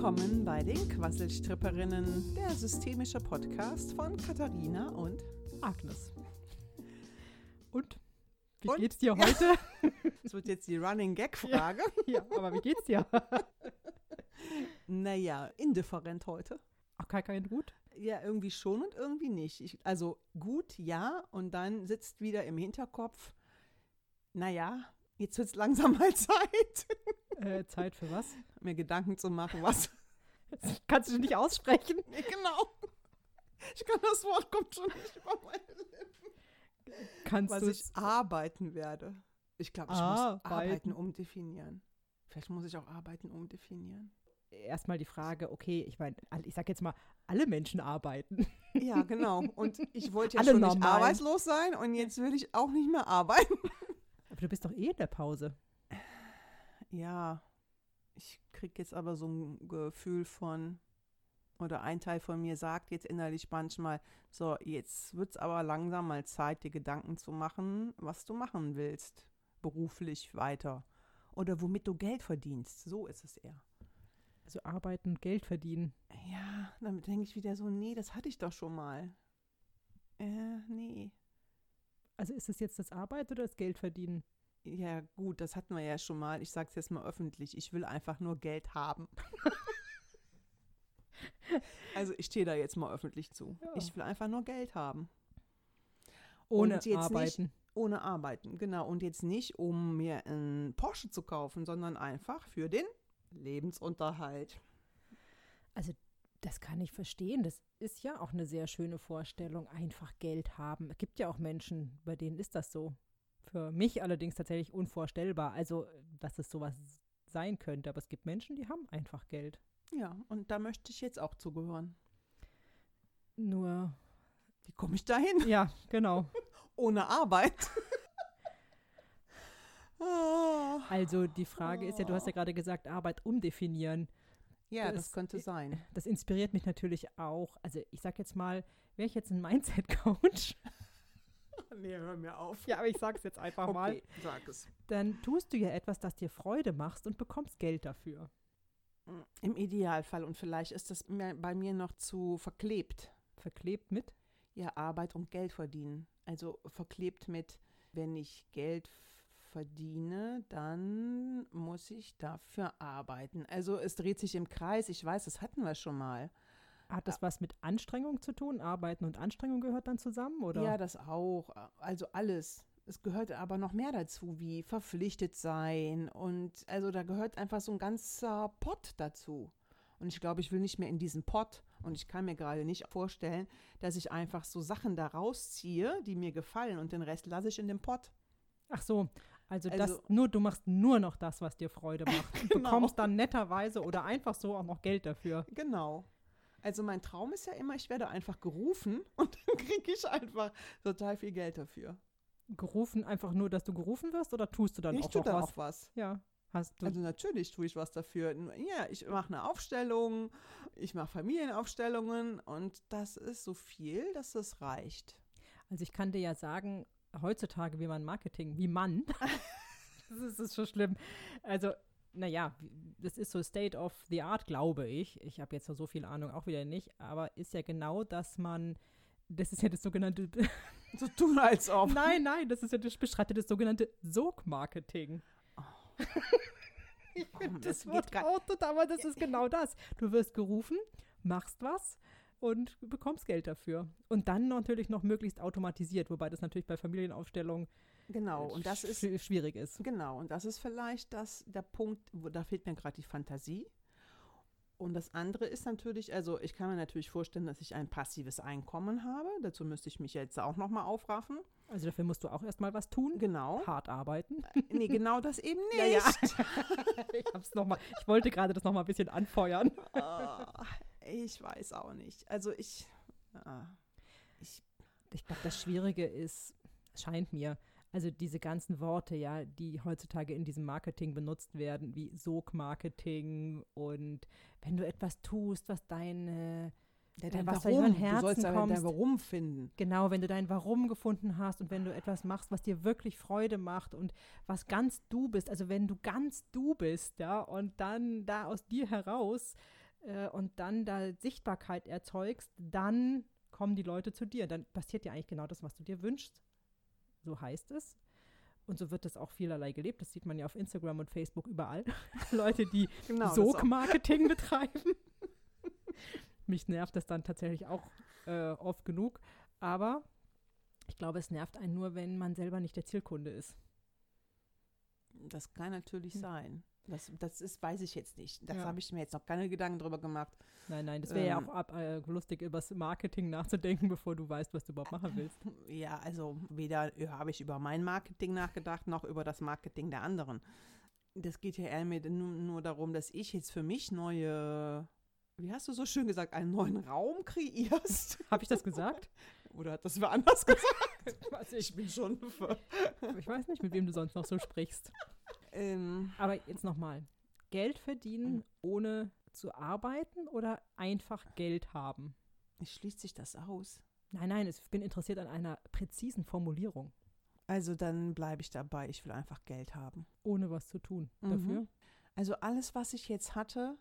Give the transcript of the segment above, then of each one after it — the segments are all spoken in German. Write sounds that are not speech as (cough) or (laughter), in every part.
Willkommen bei den Quasselstripperinnen, der systemische Podcast von Katharina und Agnes. Und? Wie Und? geht's dir heute? (laughs) das wird jetzt die Running Gag Frage. ja, aber wie geht's dir? (laughs) Naja, indifferent heute. Ach, kein, kein gut? Ja, irgendwie schon und irgendwie nicht. Ich, also gut, ja, und dann sitzt wieder im Hinterkopf, naja, jetzt wird es langsam mal (laughs) Zeit, Äh, Zeit für was? mir Gedanken zu machen, was. (laughs) Kannst du nicht aussprechen. (laughs) Nee, genau. Ich kann das Wort kommt schon nicht über meine Lippen. Kannst Was du ich arbeiten werde. Ich glaube, ich muss Arbeiten. umdefinieren. Vielleicht muss ich auch arbeiten umdefinieren. erstmal die Frage, okay, ich meine, ich sag jetzt mal, alle Menschen arbeiten. (laughs) Ja, genau. Und ich wollte ja Alle schon nicht normalen. arbeitslos sein und jetzt will ich auch nicht mehr arbeiten. Aber du bist doch eh in der Pause. Ja, ich kriege jetzt aber so ein Gefühl von, oder ein Teil von mir sagt jetzt innerlich manchmal, so, jetzt wird es aber langsam mal Zeit, dir Gedanken zu machen, was du machen willst, beruflich weiter. Oder womit du Geld verdienst. So ist es eher. Also arbeiten, Geld verdienen. Ja, damit denke ich wieder so, nee, das hatte ich doch schon mal. Äh, nee. Also ist es jetzt das Arbeit oder das Geld verdienen? Ja, gut, das hatten wir ja schon mal. Ich sage es jetzt mal öffentlich. Ich will einfach nur Geld haben. (laughs) also ich stehe da jetzt mal öffentlich zu. Ja. Ich will einfach nur Geld haben. Ohne Und jetzt arbeiten. Ohne arbeiten, genau. Und jetzt nicht, um mir einen Porsche zu kaufen, sondern einfach für den Lebensunterhalt. Also das kann ich verstehen. Das ist ja auch eine sehr schöne Vorstellung, einfach Geld haben. Es gibt ja auch Menschen, bei denen ist das so. Für mich allerdings tatsächlich unvorstellbar. Also, dass es sowas sein könnte. Aber es gibt Menschen, die haben einfach Geld. Ja, und da möchte ich jetzt auch zugehören. Nur, Wie komme ich dahin? ja, genau. (laughs) Ohne Arbeit. (laughs) Also die Frage ist ja, du hast ja gerade gesagt, Arbeit umdefinieren. ja, das, Das- könnte sein. Das inspiriert mich natürlich auch. Also ich sag jetzt mal, wäre ich jetzt ein Mindset-Coach, (laughs) Nee, hör mir auf. ja, aber ich sag's jetzt einfach mal, Okay, sag es. dann tust du ja etwas, das dir Freude macht und bekommst Geld dafür. Im Idealfall. Und vielleicht ist das bei mir noch zu verklebt. Verklebt mit. Ja, Arbeit und Geld verdienen. Also verklebt mit, wenn ich Geld verdiene, dann muss ich dafür arbeiten. Also es dreht sich im Kreis. Ich weiß, das hatten wir schon mal. Hat das was mit Anstrengung zu tun? Arbeiten und Anstrengung gehört dann zusammen, oder? Ja, das auch. Also alles. Es gehört aber noch mehr dazu, wie verpflichtet sein. Und also da gehört einfach so ein ganzer Pott dazu. Und ich glaube, ich will nicht mehr in diesen Pott. Und ich kann mir gerade nicht vorstellen, dass ich einfach so Sachen da rausziehe, die mir gefallen. Und den Rest lasse ich in dem Pott. Ach so, also, Also- das nur, du machst nur noch das, was dir Freude macht. (laughs) Genau. bekommst dann netterweise oder einfach so auch noch Geld dafür. Genau. Also mein Traum ist ja immer, ich werde einfach gerufen (laughs) und dann kriege ich einfach total viel Geld dafür. Gerufen, einfach nur, dass du gerufen wirst oder tust du dann ich auch tue noch dann was? auch was. Ja, hast du. Also natürlich tue ich was dafür. Ja, ich mache eine Aufstellung, ich mache Familienaufstellungen und das ist so viel, dass das reicht. Also ich kann dir ja sagen, heutzutage, wie man Marketing, wie man, (laughs) das ist, das ist schon schlimm. Also, naja, das ist so State of the Art, glaube ich. Ich habe jetzt so viel Ahnung auch wieder nicht, aber ist ja genau, dass man, das ist ja das sogenannte, (laughs) So tun als ob. nein, nein, das ist ja das beschreibt das sogenannte Sog-Marketing. (laughs) Ich finde, Das Wort outet, aber das ist genau das. Du wirst gerufen, machst was und bekommst Geld dafür. Und dann natürlich noch möglichst automatisiert, wobei das natürlich bei Familienaufstellungen Genau, und das ist schw- schwierig ist. genau, und das ist vielleicht das der Punkt, wo da fehlt mir gerade die Fantasie. Und das andere ist natürlich, also ich kann mir natürlich vorstellen, dass ich ein passives Einkommen habe. Dazu müsste ich mich jetzt auch noch mal aufraffen. Also dafür musst du auch erstmal was tun. Genau. Hart arbeiten. Nee, genau das eben nicht. (laughs) Ja, ja. (laughs) ich hab's noch mal, ich wollte gerade das noch mal ein bisschen anfeuern. Ah, ich weiß auch nicht. Also ich, ah, ich Ich glaube, das Schwierige ist, scheint mir, also diese ganzen Worte, ja, die heutzutage in diesem Marketing benutzt werden, wie Sog-Marketing und wenn du etwas tust, was deine, Ja, dein dein was Warum. Herzen du sollst kommst, dein Warum finden. genau, wenn du dein Warum gefunden hast und wenn du etwas machst, was dir wirklich Freude macht und was ganz du bist, also wenn du ganz du bist, ja, und dann da aus dir heraus äh, und dann da Sichtbarkeit erzeugst, dann kommen die Leute zu dir. Dann passiert ja eigentlich genau das, was du dir wünschst. So heißt es. Und so wird das auch vielerlei gelebt. Das sieht man ja auf Instagram und Facebook überall. (laughs) Leute, die (laughs) Genau, Sog-Marketing betreiben. (laughs) Mich nervt das dann tatsächlich auch äh, oft genug. Aber ich glaube, es nervt einen nur, wenn man selber nicht der Zielkunde ist. Das kann natürlich Hm. sein. Das, das ist, weiß ich jetzt nicht. Das Ja. habe ich mir jetzt noch keine Gedanken drüber gemacht. Nein, nein, das wäre ja Ähm. auch ab, äh, lustig, über das Marketing nachzudenken, bevor du weißt, was du überhaupt machen willst. (laughs) Ja, also weder habe ich über mein Marketing nachgedacht, noch über das Marketing der anderen. Das geht ja eher mir nur, nur darum, dass ich jetzt für mich neue, wie hast du so schön gesagt, einen neuen Raum kreierst. (laughs) Habe ich das gesagt? (laughs) Oder hat das wer anders gesagt? Ich bin schon. Ich weiß nicht, mit wem du sonst noch so sprichst. Ähm, Aber jetzt nochmal. Geld verdienen, ohne zu arbeiten oder einfach Geld haben? schließt sich das aus? Nein, nein, ich bin interessiert an einer präzisen Formulierung. Also dann bleibe ich dabei. Ich will einfach Geld haben. Ohne was zu tun Mhm. dafür. Also alles, was ich jetzt hatte,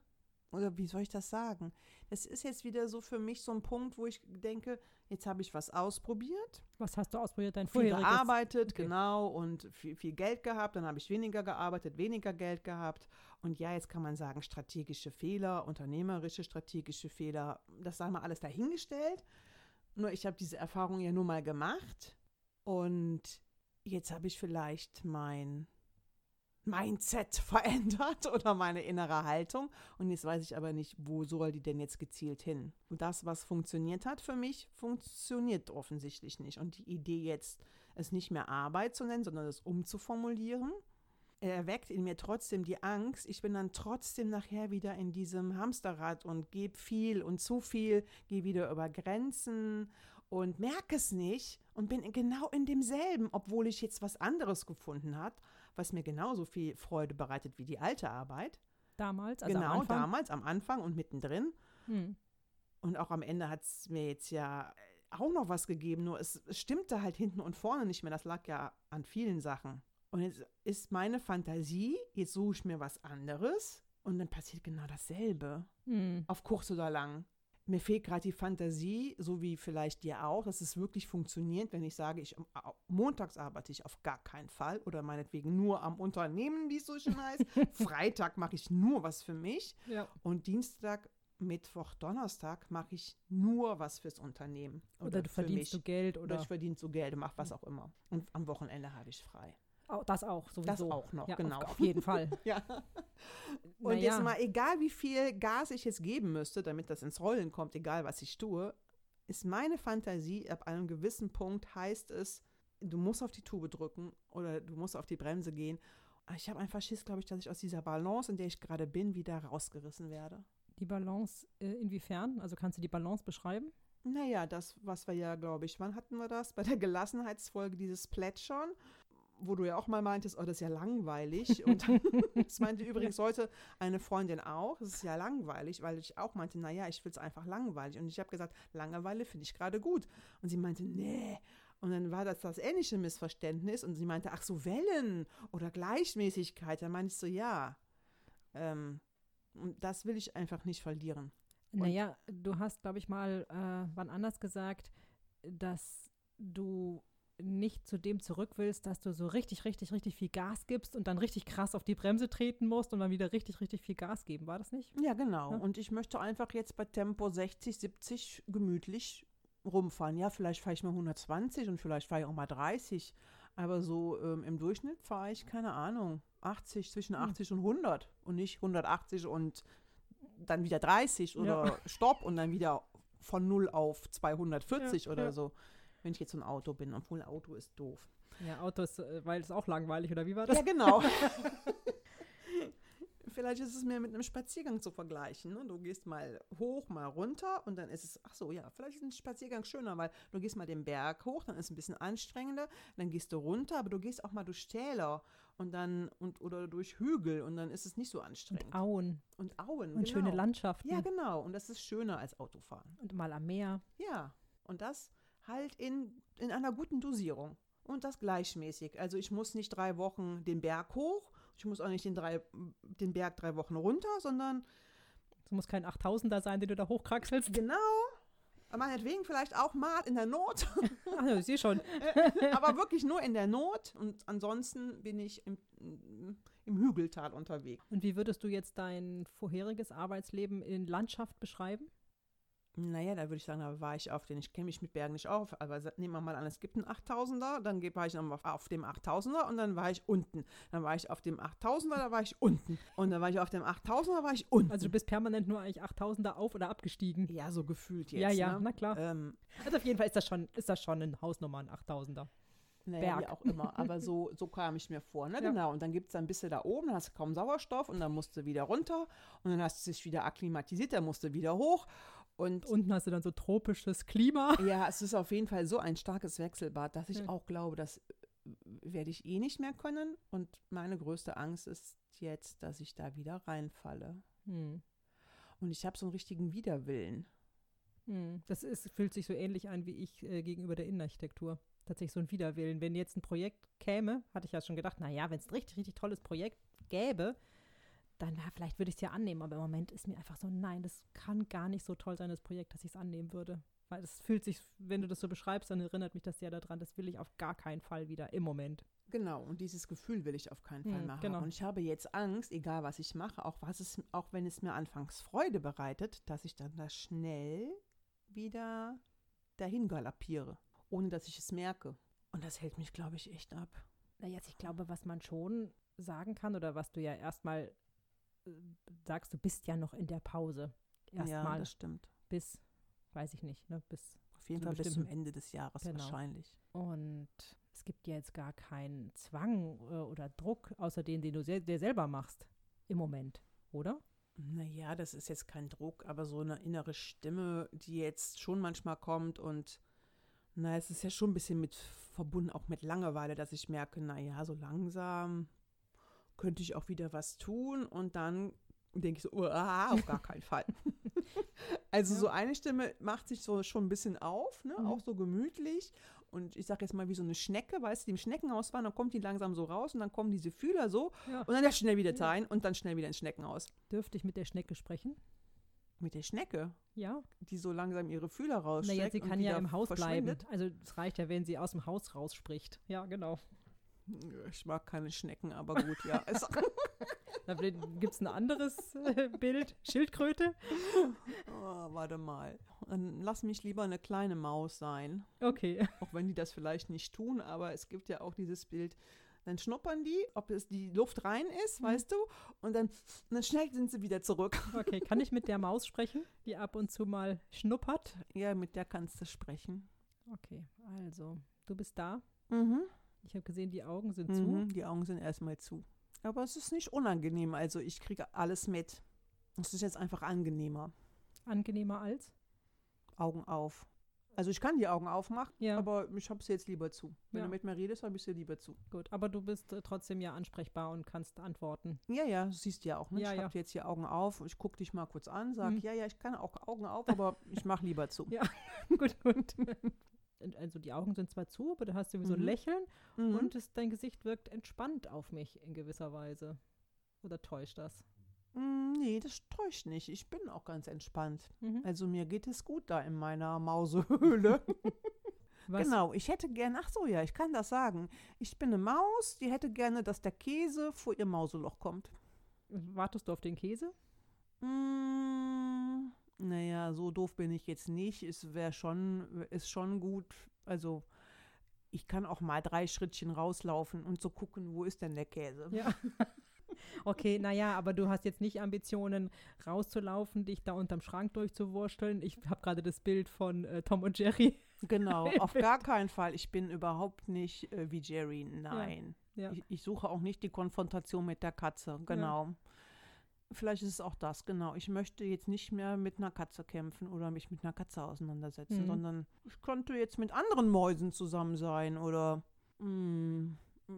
oder wie soll ich das sagen? Das ist jetzt wieder so für mich so ein Punkt, wo ich denke, jetzt habe ich was ausprobiert, Was hast du ausprobiert? Dein viel gearbeitet, Okay. genau, und viel, viel Geld gehabt, dann habe ich weniger gearbeitet, weniger Geld gehabt. Und ja, jetzt kann man sagen, strategische Fehler, unternehmerische strategische Fehler, das sei mal alles dahingestellt. Nur ich habe diese Erfahrung ja nur mal gemacht und jetzt habe ich vielleicht mein Mindset (laughs) verändert oder meine innere Haltung. Und jetzt weiß ich aber nicht, wo soll die denn jetzt gezielt hin. Und das, was funktioniert hat für mich, funktioniert offensichtlich nicht. Und die Idee jetzt, es nicht mehr Arbeit zu nennen, sondern es umzuformulieren, erweckt in mir trotzdem die Angst. Ich bin dann trotzdem nachher wieder in diesem Hamsterrad und gebe viel und zu viel, gehe wieder über Grenzen und merke es nicht und bin genau in demselben, obwohl ich jetzt was anderes gefunden habe, was mir genauso viel Freude bereitet wie die alte Arbeit. Damals, also am genau, Anfang. damals, am Anfang und mittendrin. Hm. Und auch am Ende hat es mir jetzt ja auch noch was gegeben, nur es, es stimmte halt hinten und vorne nicht mehr. Das lag ja an vielen Sachen. Und jetzt ist meine Fantasie, jetzt suche ich mir was anderes und dann passiert genau dasselbe. Hm. Auf kurz oder lang. Mir fehlt gerade die Fantasie, so wie vielleicht dir auch, dass es wirklich funktioniert, wenn ich sage, ich montags arbeite ich auf gar keinen Fall oder meinetwegen nur am Unternehmen, wie es so schön heißt. (laughs) Freitag mache ich nur was für mich Ja. und Dienstag, Mittwoch, Donnerstag mache ich nur was fürs Unternehmen. Oder, du für verdienst du mich. Geld Oder oder ich verdiene so Geld, mache was auch immer. Und am Wochenende habe ich frei. Das auch sowieso. Das auch noch, ja, genau. Auf, auf jeden Fall. (laughs) Ja. Und Naja. jetzt mal, egal wie viel Gas ich jetzt geben müsste, damit das ins Rollen kommt, egal was ich tue, ist meine Fantasie, ab einem gewissen Punkt heißt es, du musst auf die Tube drücken oder du musst auf die Bremse gehen. Ich habe einfach Schiss, glaube ich, dass ich aus dieser Balance, in der ich gerade bin, wieder rausgerissen werde. Die Balance äh, inwiefern? Also kannst du die Balance beschreiben? Naja, das, was wir ja, glaube ich, wann hatten wir das? Bei der Gelassenheitsfolge, dieses Plätschern, wo du ja auch mal meintest, oh, das ist ja langweilig. Und (laughs) das meinte übrigens heute eine Freundin auch, das ist ja langweilig, weil ich auch meinte, naja, ich will es einfach langweilig. Und ich habe gesagt, Langeweile finde ich gerade gut. Und sie meinte, nee. Und dann war das das ähnliche Missverständnis und sie meinte, ach so, Wellen oder Gleichmäßigkeit. Da meinte ich so, ja. Ähm, und das will ich einfach nicht verlieren. Und- Naja, du hast, glaube ich, mal äh, wann anders gesagt, dass du nicht zu dem zurück willst, dass du so richtig, richtig, richtig viel Gas gibst und dann richtig krass auf die Bremse treten musst und dann wieder richtig, richtig viel Gas geben. War das nicht? Ja, genau. Ja. Und ich möchte einfach jetzt bei Tempo 60, 70 gemütlich rumfahren. Ja, vielleicht fahre ich mal 120 und vielleicht fahre ich auch mal 30. Aber so ähm, im Durchschnitt fahre ich, keine Ahnung, 80, zwischen Hm. 80 und 100. Und nicht 180 und dann wieder 30 Ja. oder Stopp und dann wieder von 0 auf 240 (laughs) Ja, oder ja. so. Wenn ich jetzt so ein Auto bin, obwohl Auto ist doof. Ja, Autos, äh, weil es auch langweilig, oder wie war das? Ja, genau. (laughs) (laughs) Vielleicht ist es mir mit einem Spaziergang zu vergleichen. Ne? Du gehst mal hoch, mal runter und dann ist es, ach so, ja, vielleicht ist ein Spaziergang schöner, weil du gehst mal den Berg hoch, dann ist es ein bisschen anstrengender, dann gehst du runter, aber du gehst auch mal durch Täler und dann, und, oder durch Hügel und dann ist es nicht so anstrengend. Und Auen Und Auen, und genau. schöne Landschaften Ja, genau. Und das ist schöner als Autofahren. und mal am Meer. Ja, und das halt in, in einer guten Dosierung. Und das gleichmäßig. Also ich muss nicht drei Wochen den Berg hoch, ich muss auch nicht den, drei, den Berg drei Wochen runter, sondern Es muss kein 8000er sein, den du da hochkraxelst. Genau. Meinetwegen vielleicht auch mal in der Not. (laughs) Ach ich sehe schon. aber wirklich nur in der Not. Und ansonsten bin ich im, im Hügeltal unterwegs. Und wie würdest du jetzt dein vorheriges Arbeitsleben in Landschaft beschreiben? Naja, da würde ich sagen, da war ich auf den, ich kenne mich mit Bergen nicht auf, aber nehmen wir mal an, es gibt einen 8000er, dann war ich nochmal auf dem 8000er und dann war ich unten. Dann war ich auf dem 8000er, da war ich unten. Und dann war ich auf dem 8000er, war ich unten. Also du bist permanent nur eigentlich 8000er auf- oder abgestiegen. Ja, so gefühlt jetzt. ja, ja, ne? na klar. Ähm, Also auf jeden Fall ist das schon, ist das schon ein Hausnummer, ein 8000er. naja, wie Berg. auch immer. Aber so, so kam ich mir vor. Ne? Ja. Genau. Und dann gibt es ein bisschen da oben, dann hast du kaum Sauerstoff und dann musst du wieder runter und dann hast du dich wieder akklimatisiert, dann musst du wieder hoch. Und Unten hast du dann so tropisches Klima. Ja, es ist auf jeden Fall so ein starkes Wechselbad, dass ich Ja. auch glaube, das äh, werde ich eh nicht mehr können. Und meine größte Angst ist jetzt, dass ich da wieder reinfalle. Hm. Und ich habe so einen richtigen Widerwillen. Hm. Das ist, fühlt sich so ähnlich an wie ich äh, gegenüber der Innenarchitektur. Tatsächlich so ein Widerwillen. Wenn jetzt ein Projekt käme, hatte ich ja schon gedacht, naja, wenn es ein richtig, richtig tolles Projekt gäbe, dann ja, vielleicht würde ich es ja annehmen. Aber im Moment ist mir einfach so, nein, das kann gar nicht so toll sein, das Projekt, dass ich es annehmen würde. Weil es fühlt sich, wenn du das so beschreibst, dann erinnert mich das sehr daran, das will ich auf gar keinen Fall wieder im Moment. Genau, und dieses Gefühl will ich auf keinen Fall Hm, mehr genau. Und ich habe jetzt Angst, egal was ich mache, auch, was es, auch wenn es mir anfangs Freude bereitet, dass ich dann da schnell wieder dahin galoppiere, ohne dass ich es merke. Und das hält mich, glaube ich, echt ab. Naja, also ich glaube, was man schon sagen kann oder was du ja erstmal sagst, du bist ja noch in der Pause. ja, Erstmal das stimmt. bis, weiß ich nicht, ne, bis. Auf jeden Fall bis zum Ende des Jahres Genau. wahrscheinlich. Und es gibt ja jetzt gar keinen Zwang äh, oder Druck, außer den, den du sel dir selber machst im Moment, oder? Naja, das ist jetzt kein Druck, aber so eine innere Stimme, die jetzt schon manchmal kommt und na, es ist ja schon ein bisschen mit verbunden, auch mit Langeweile, dass ich merke, naja, so langsam könnte ich auch wieder was tun und dann denke ich so, ah, auf gar keinen Fall. (laughs) also Ja. so eine Stimme macht sich so schon ein bisschen auf, ne? Mhm. auch so gemütlich und ich sage jetzt mal wie so eine Schnecke, weißt du, die im Schneckenhaus waren, dann kommt die langsam so raus und dann kommen diese Fühler so Ja. und dann schnell wieder rein und dann schnell wieder ins Schneckenhaus. Dürfte ich mit der Schnecke sprechen? Mit der Schnecke, Ja. die so langsam ihre Fühler rausstreckt. Naja, sie kann ja im Haus bleiben. Also es reicht ja, wenn sie aus dem Haus rausspricht. Ja, genau. Ich mag keine Schnecken, aber gut, ja. (laughs) (laughs) Gibt es ein anderes äh, Bild. Schildkröte? oh, warte mal. Dann lass mich lieber eine kleine Maus sein. Okay. (laughs) Auch wenn die das vielleicht nicht tun, aber es gibt ja auch dieses Bild. Dann schnuppern die, ob es die Luft rein ist, Mhm. weißt du, und dann, und dann schnell sind sie wieder zurück. Okay, kann ich mit der Maus sprechen, die ab und zu mal schnuppert? Ja, mit der kannst du sprechen. Okay, also, du bist da. Mhm. Ich habe gesehen, die Augen sind Mhm. Die Augen sind erstmal zu. Aber es ist nicht unangenehm, also ich kriege alles mit. Es ist jetzt einfach angenehmer. zu. Angenehmer als? Augen auf. Also ich kann die Augen aufmachen, Ja. aber ich habe sie jetzt lieber zu. Wenn Ja. du mit mir redest, habe ich sie lieber zu. Gut, aber du bist äh, trotzdem ja ansprechbar und kannst antworten. Ja, ja, du siehst ja auch. Ne? Ja, ich habe jetzt hier Augen auf. Ich gucke dich mal kurz an, sag, Mhm. ja, ja, ich kann auch Augen auf, aber ich mache lieber zu. (laughs) Ja. (laughs) gut, gut. Und Also die Augen sind zwar zu, aber du hast irgendwie so ein Mhm. Lächeln Mhm. und es, dein Gesicht wirkt entspannt auf mich in gewisser Weise. Oder täuscht das? Mm, nee, das täuscht nicht. Ich bin auch ganz entspannt. Mhm. Also mir geht es gut da in meiner Mausehöhle. (laughs) Was, Genau, ich hätte gerne, ach so, ja, ich kann das sagen. Ich bin eine Maus, die hätte gerne, dass der Käse vor ihr Mauseloch kommt. Wartest du auf den Käse? Mm, naja, so doof bin ich jetzt nicht. Es wäre schon, ist schon gut. Also, ich kann auch mal drei Schrittchen rauslaufen und so gucken, wo ist denn der Käse? Ja. (laughs) Okay, naja, aber du hast jetzt nicht Ambitionen, rauszulaufen, dich da unterm Schrank durchzuwursteln. Ich habe gerade das Bild von äh, Tom und Jerry. Genau, (laughs) auf gar keinen Fall. Ich bin überhaupt nicht äh, wie Jerry. Nein. Ja. Ich, ich suche auch nicht die Konfrontation mit der Katze. Genau. Vielleicht ist es auch das, genau. Ich möchte jetzt nicht mehr mit einer Katze kämpfen oder mich mit einer Katze auseinandersetzen, Mhm. sondern ich könnte jetzt mit anderen Mäusen zusammen sein oder mm,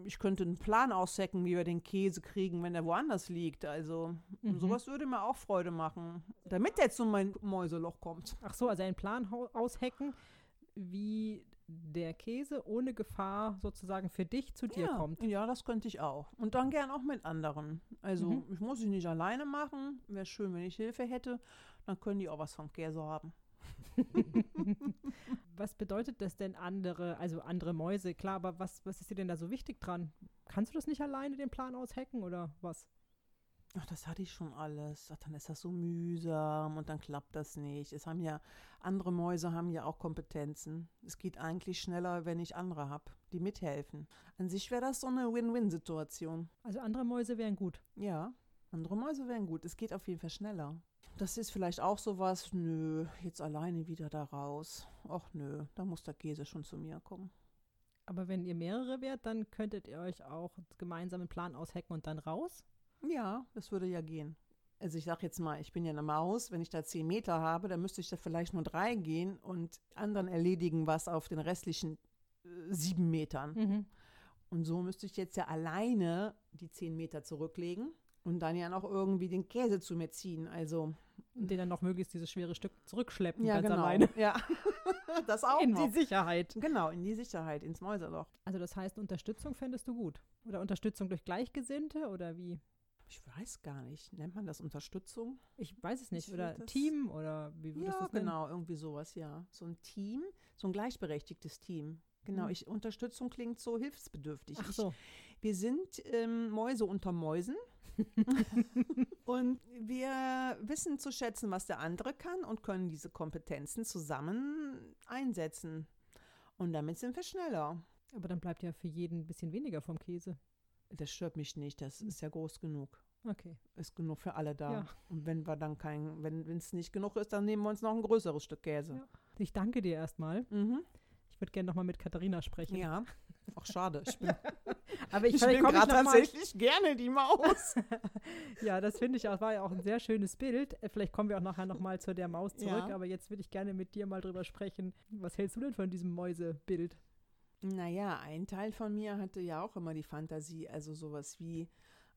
ich könnte einen Plan aussecken, wie wir den Käse kriegen, wenn er woanders liegt. Also Mhm. sowas würde mir auch Freude machen, damit er zu mein Mäuseloch kommt. Ach so, also einen Plan aushacken. wie der Käse ohne Gefahr sozusagen für dich zu dir ja, kommt. Ja, das könnte ich auch. Und dann gern auch mit anderen. Also Mhm. ich muss es nicht alleine machen. Wäre schön, wenn ich Hilfe hätte. Dann können die auch was vom Käse haben. (laughs) (laughs) was bedeutet das denn andere, also andere Mäuse? Klar, aber was, was ist dir denn da so wichtig dran? Kannst du das nicht alleine den Plan aushacken oder was? Ach, das hatte ich schon alles. Ach, dann ist das so mühsam und dann klappt das nicht. Es haben ja, andere Mäuse haben ja auch Kompetenzen. Es geht eigentlich schneller, wenn ich andere habe, die mithelfen. An sich wäre das so eine Win-Win-Situation. Also andere Mäuse wären gut. Ja, andere Mäuse wären gut. Es geht auf jeden Fall schneller. Das ist vielleicht auch sowas, nö, jetzt alleine wieder da raus. Ach nö, da muss der Käse schon zu mir kommen. Aber wenn ihr mehrere wärt, dann könntet ihr euch auch gemeinsam einen Plan aushacken und dann raus? Ja, das würde ja gehen. Also ich sage jetzt mal, ich bin ja eine Maus, wenn ich da zehn Meter habe, dann müsste ich da vielleicht nur drei gehen und anderen erledigen was auf den restlichen äh, sieben Metern. Mhm. Und so müsste ich jetzt ja alleine die zehn Meter zurücklegen und dann ja noch irgendwie den Käse zu mir ziehen. Also Und den dann noch möglichst dieses schwere Stück zurückschleppen, ja, ganz genau. alleine. Ja, (laughs) das auch In noch. die Sicherheit. Genau, in die Sicherheit, ins Mäuserloch. Also das heißt, Unterstützung fändest du gut? Oder Unterstützung durch Gleichgesinnte oder wie? Ich weiß gar nicht, nennt man das Unterstützung? Ich weiß es nicht. Ich Oder das- Team oder wie würdest du Ja, es nennen? genau, irgendwie sowas, ja. So ein Team, so ein gleichberechtigtes Team. Genau, Mhm. ich, Unterstützung klingt so hilfsbedürftig. Ach Ich, so. wir sind ähm, Mäuse unter Mäusen (laughs) und wir wissen zu schätzen, was der andere kann und können diese Kompetenzen zusammen einsetzen. Und damit sind wir schneller. Aber dann bleibt ja für jeden ein bisschen weniger vom Käse. Das stört mich nicht, das ist ja groß genug. Okay. Ist genug für alle da. Ja. Und wenn wir dann kein, wenn es nicht genug ist, dann nehmen wir uns noch ein größeres Stück Käse. Ja. Ich danke dir erstmal. Mhm. Ich würde gerne nochmal mit Katharina sprechen. Ja. Ach, schade. Ich bin, (laughs) Aber ich, ich bin gerade tatsächlich gerne die Maus. (laughs) Ja, das finde ich auch, war ja auch ein sehr schönes Bild. Äh, Vielleicht kommen wir auch nachher nochmal zu der Maus zurück, Ja. aber jetzt würde ich gerne mit dir mal drüber sprechen. Was hältst du denn von diesem Mäusebild? Naja, ein Teil von mir hatte ja auch immer die Fantasie, also sowas wie,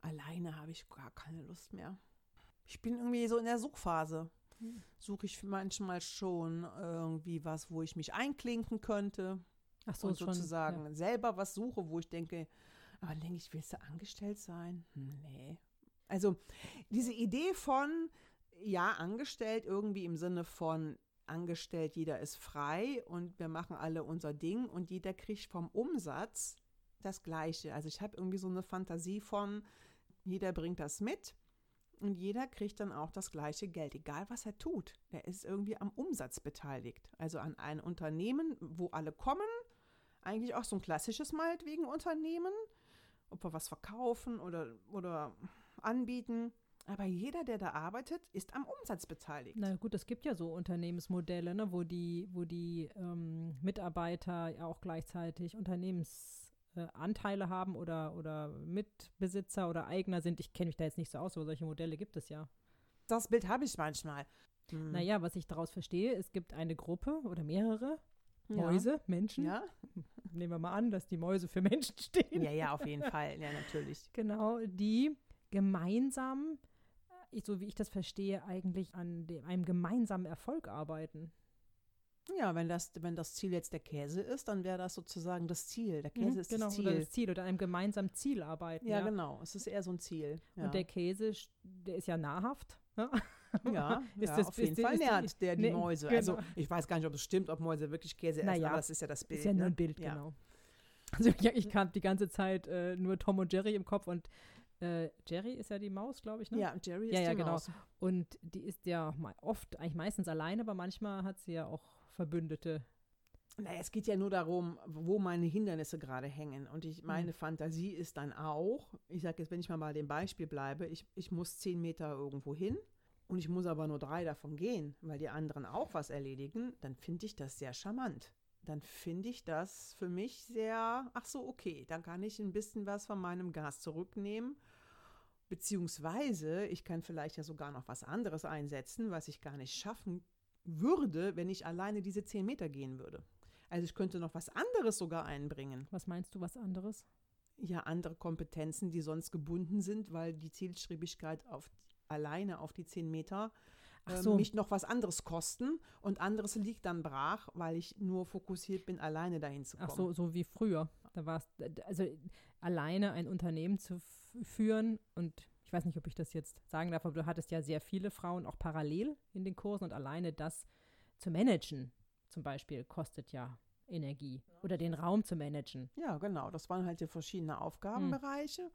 alleine habe ich gar keine Lust mehr. Ich bin irgendwie so in der Suchphase. Hm. Suche ich manchmal schon irgendwie was, wo ich mich einklinken könnte Ach so, und schon, sozusagen selber was suche, wo ich denke, aber denke ich, willst du angestellt sein? Hm, Nee. Also diese Idee von, ja, angestellt irgendwie im Sinne von angestellt, jeder ist frei und wir machen alle unser Ding und jeder kriegt vom Umsatz das Gleiche. Also ich habe irgendwie so eine Fantasie von, jeder bringt das mit und jeder kriegt dann auch das gleiche Geld, egal was er tut. Er ist irgendwie am Umsatz beteiligt. Also an ein Unternehmen, wo alle kommen, eigentlich auch so ein klassisches meinetwegen Unternehmen, ob wir was verkaufen oder, oder anbieten. Aber jeder, der da arbeitet, ist am Umsatz beteiligt. Na gut, es gibt ja so Unternehmensmodelle, ne, wo die, wo die ähm, Mitarbeiter ja auch gleichzeitig Unternehmensanteile äh, haben oder, oder Mitbesitzer oder Eigner sind. Ich kenne mich da jetzt nicht so aus, aber solche Modelle gibt es ja. Das Bild habe ich manchmal. Hm. Naja, was ich daraus verstehe, es gibt eine Gruppe oder mehrere Ja. Mäuse, Menschen. Ja? (laughs) Nehmen wir mal an, dass die Mäuse für Menschen stehen. ja, ja, auf jeden Fall. Ja, natürlich. (laughs) Genau, die gemeinsam, äh, so wie ich das verstehe, eigentlich an dem, einem gemeinsamen Erfolg arbeiten. Ja, wenn das, wenn das Ziel jetzt der Käse ist, dann wäre das sozusagen das Ziel. Der Käse ist genau, das oder Ziel. das Ziel oder an einem gemeinsamen Ziel arbeiten. ja, Ja, genau. Es ist eher so ein Ziel. Ja, Und der Käse, der ist ja nahrhaft. Ne? (laughs) ja, (laughs) Ist ja das- auf jeden ist die- Fall nährt der die nee, Mäuse. genau. Also ich weiß gar nicht, ob es stimmt, ob Mäuse wirklich Käse essen, Naja, aber das ist ja das Bild. ist ja nur ne? ein Bild, ja. genau. Also (laughs) ich, ich kam die ganze Zeit äh, nur Tom und Jerry im Kopf und äh, Jerry ist ja die Maus, glaube ich, ne? Ja, Jerry ist Ja, ja, die genau. Maus. Und die ist ja oft, eigentlich meistens alleine, aber manchmal hat sie ja auch Verbündete. Naja, es geht ja nur darum, wo meine Hindernisse gerade hängen. Und ich, meine Fantasie ist dann auch, ich sage jetzt, wenn ich mal bei dem Beispiel bleibe, ich, ich muss zehn Meter irgendwo hin und ich muss aber nur drei davon gehen, weil die anderen auch was erledigen, dann finde ich das sehr charmant. Dann finde ich das für mich sehr, ach so, okay, dann kann ich ein bisschen was von meinem Gas zurücknehmen. Beziehungsweise, ich kann vielleicht ja sogar noch was anderes einsetzen, was ich gar nicht schaffen würde, wenn ich alleine diese zehn Meter gehen würde. Also ich könnte noch was anderes sogar einbringen. Was meinst du, was anderes? Ja, andere Kompetenzen, die sonst gebunden sind, weil die Zielstrebigkeit auf alleine auf die zehn Meter Ach so. mich noch was anderes kosten und anderes liegt dann brach, weil ich nur fokussiert bin, alleine dahin zu kommen. Ach so, so wie früher. Da war es, also alleine ein Unternehmen zu führen und ich weiß nicht, ob ich das jetzt sagen darf, aber du hattest ja sehr viele Frauen auch parallel in den Kursen und alleine das zu managen zum Beispiel kostet ja Energie oder den Raum zu managen. Ja, genau. Das waren halt die verschiedenen Aufgabenbereiche.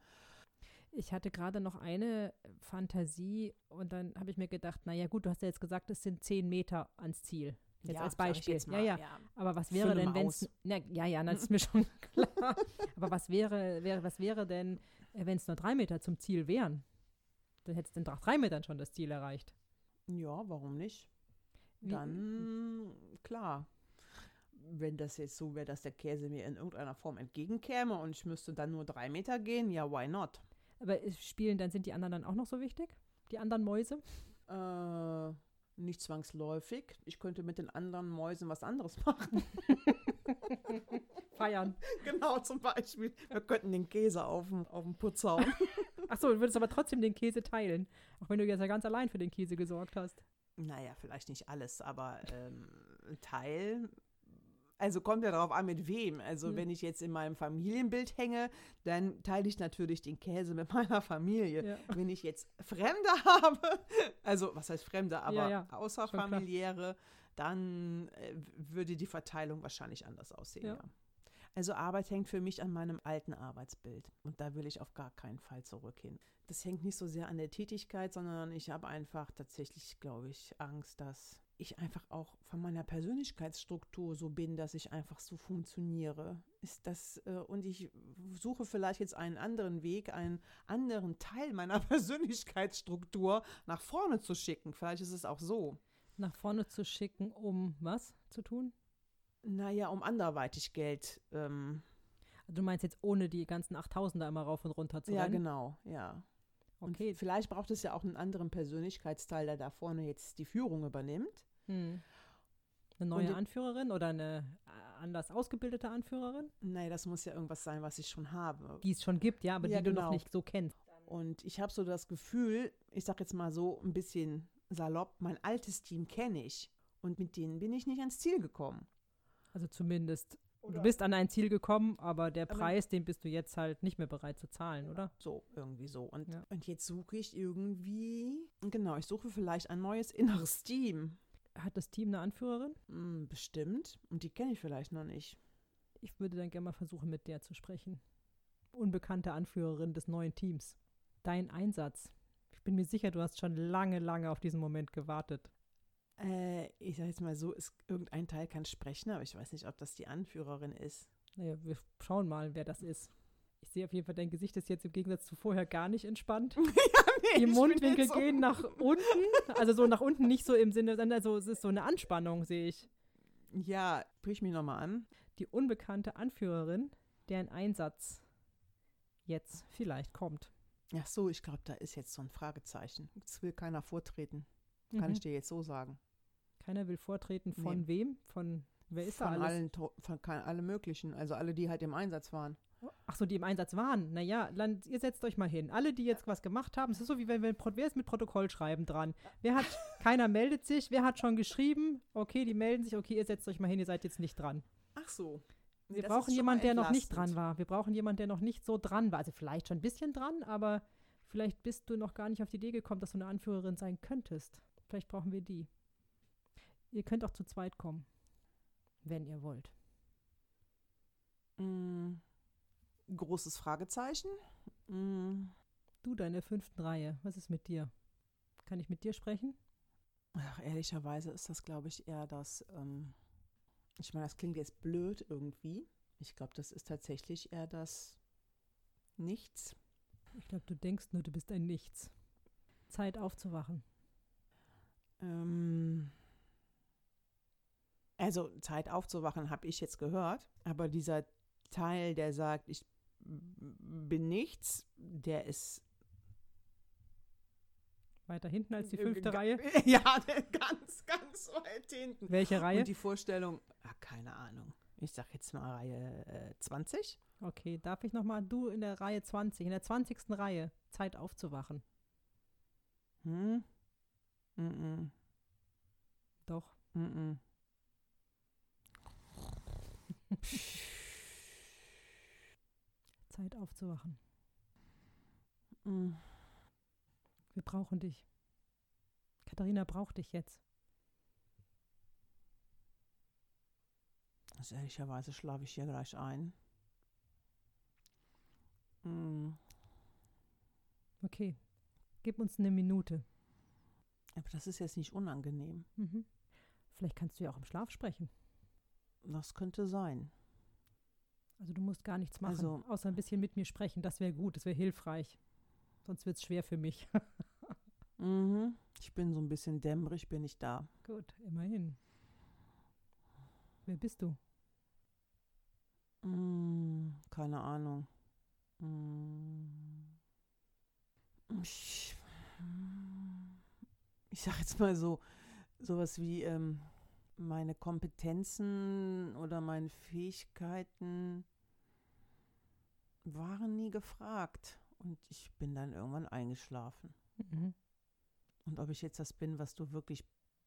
Ich hatte gerade noch eine Fantasie und dann habe ich mir gedacht, naja gut, du hast ja jetzt gesagt, es sind zehn Meter ans Ziel. Jetzt Ja, als Beispiel. jetzt ja, mal, ja. Aber was wäre Fülle denn, mal wenn es. Ja, ja, das ist mir (laughs) schon klar. Aber was wäre, wäre, was wäre denn, wenn es nur drei Meter zum Ziel wären? Dann hättest du nach drei Metern schon das Ziel erreicht. Ja, warum nicht? Wie- Dann, klar. Wenn das jetzt so wäre, dass der Käse mir in irgendeiner Form entgegenkäme und ich müsste dann nur drei Meter gehen, ja, why not? Aber spielen, dann sind die anderen dann auch noch so wichtig? Die anderen Mäuse? Äh, nicht zwangsläufig. Ich könnte mit den anderen Mäusen was anderes (laughs) machen. Feiern. (laughs) genau, zum Beispiel. Wir könnten den Käse auf den, auf den Putz hauen. (laughs) Achso, du würdest aber trotzdem den Käse teilen. Auch wenn du jetzt ja ganz allein für den Käse gesorgt hast. naja, vielleicht nicht alles, aber ähm, ein Teil. Also kommt ja darauf an, mit wem. Also Hm. wenn ich jetzt in meinem Familienbild hänge, dann teile ich natürlich den Käse mit (laughs) meiner Familie. Ja. Wenn ich jetzt Fremde (laughs) habe, also was heißt Fremde, aber Ja, ja, außerfamiliäre, dann äh, würde die Verteilung wahrscheinlich anders aussehen. Also Arbeit hängt für mich an meinem alten Arbeitsbild und da will ich auf gar keinen Fall zurück hin. Das hängt nicht so sehr an der Tätigkeit, sondern ich habe einfach tatsächlich, glaube ich, Angst, dass ich einfach auch von meiner Persönlichkeitsstruktur so bin, dass ich einfach so funktioniere. Ist das äh, und ich suche vielleicht jetzt einen anderen Weg, einen anderen Teil meiner (laughs) Persönlichkeitsstruktur nach vorne zu schicken. Vielleicht ist es auch so. Nach vorne zu schicken, um was zu tun? Naja, um anderweitig Geld. Ähm, Du meinst jetzt ohne die ganzen 8000er immer rauf und runter zu ja, rennen? genau, ja. Und Okay. vielleicht braucht es ja auch einen anderen Persönlichkeitsteil, der da vorne jetzt die Führung übernimmt. Hm. Eine neue die- Anführerin oder eine äh, anders ausgebildete Anführerin? Nee, das muss ja irgendwas sein, was ich schon habe. Die es schon gibt, ja, aber Ja, die du noch genau. nicht so kennst. Und ich habe so das Gefühl, ich sag jetzt mal so ein bisschen salopp, mein altes Team kenne ich. Und mit denen bin ich nicht ans Ziel gekommen. Also zumindest. Du Oder- bist an ein Ziel gekommen, aber der Aber- Preis, den bist du jetzt halt nicht mehr bereit zu zahlen, oder? So, irgendwie so. Und, Ja. und jetzt suche ich irgendwie, genau, ich suche vielleicht ein neues inneres Team. Hat das Team eine Anführerin? Hm, bestimmt. Und die kenne ich vielleicht noch nicht. Ich würde dann gerne mal versuchen, mit der zu sprechen. Unbekannte Anführerin des neuen Teams. Dein Einsatz. Ich bin mir sicher, du hast schon lange, lange auf diesen Moment gewartet. Äh, ich sag jetzt mal so, ist, irgendein Teil kann sprechen, aber ich weiß nicht, ob das die Anführerin ist. Naja, wir schauen mal, wer das ist. Ich sehe auf jeden Fall, dein Gesicht ist jetzt im Gegensatz zu vorher gar nicht entspannt. (laughs) Die Mundwinkel gehen nach (laughs) unten. Also so nach unten nicht so im Sinne, sondern also es ist so eine Anspannung, sehe ich. Ja, sprich mich nochmal an. Die unbekannte Anführerin, deren Einsatz jetzt vielleicht kommt. Ach so, ich glaube, da ist jetzt so ein Fragezeichen. Es will keiner vortreten. Kann Mhm. ich dir jetzt so sagen. Keiner will vortreten von Nee. wem? Von wer ist da von alles? allen, von kein- alle möglichen, also alle, die halt im Einsatz waren. Ach so, die im Einsatz waren. Naja, dann ihr setzt euch mal hin. Alle, die jetzt was gemacht haben, es ist so wie wenn wir, wer ist mit Protokollschreiben dran? Wer hat, (laughs) keiner meldet sich, wer hat schon geschrieben? Okay, die melden sich, okay, ihr setzt euch mal hin, ihr seid jetzt nicht dran. Ach so. Wir brauchen jemanden, der noch nicht dran war. Wir brauchen jemanden, der noch nicht so dran war. Also vielleicht schon ein bisschen dran, aber vielleicht bist du noch gar nicht auf die Idee gekommen, dass du eine Anführerin sein könntest. Vielleicht brauchen wir die. Ihr könnt auch zu zweit kommen, wenn ihr wollt. Mm, großes Fragezeichen. Mm, Du, deine fünften Reihe, was ist mit dir? Kann ich mit dir sprechen? ach, ehrlicherweise ist das, glaube ich, eher das, ähm, ich meine, das klingt jetzt blöd irgendwie. Ich glaube, das ist tatsächlich eher das Nichts. Ich glaube, du denkst nur, du bist ein Nichts. Zeit aufzuwachen. Ähm, also Zeit aufzuwachen, habe ich jetzt gehört. Aber dieser Teil, der sagt, ich bin nichts, der ist Weiter hinten als die Äh, fünfte ga- Reihe. (laughs) Ja, ganz, ganz weit hinten. Welche Reihe? Und die Vorstellung, ah, keine Ahnung. Ich sag jetzt mal Reihe äh, 20. Okay, darf ich nochmal, du in der Reihe 20, in der 20. Reihe, Zeit aufzuwachen. Hm? Mm -mm. Doch. Mm Zeit aufzuwachen. -mm. Wir brauchen dich. Katharina braucht dich jetzt. Also ehrlicherweise schlafe ich hier gleich ein. Mm. Okay. Gib uns eine Minute. Aber das ist jetzt nicht unangenehm. Mhm. Vielleicht kannst du ja auch im Schlaf sprechen. Das könnte sein. Also du musst gar nichts machen, Also- außer ein bisschen mit mir sprechen. Das wäre gut, das wäre hilfreich. Sonst wird es schwer für mich. (laughs) Mhm. Ich bin so ein bisschen dämmerig, bin ich da. gut, immerhin. Wer bist du? Mm, keine Ahnung. Mm. Ich, ich sag jetzt mal so, sowas wie ähm, meine Kompetenzen oder meine Fähigkeiten waren nie gefragt. Und ich bin dann irgendwann eingeschlafen. Mhm. Und ob ich jetzt das bin, was du wirklich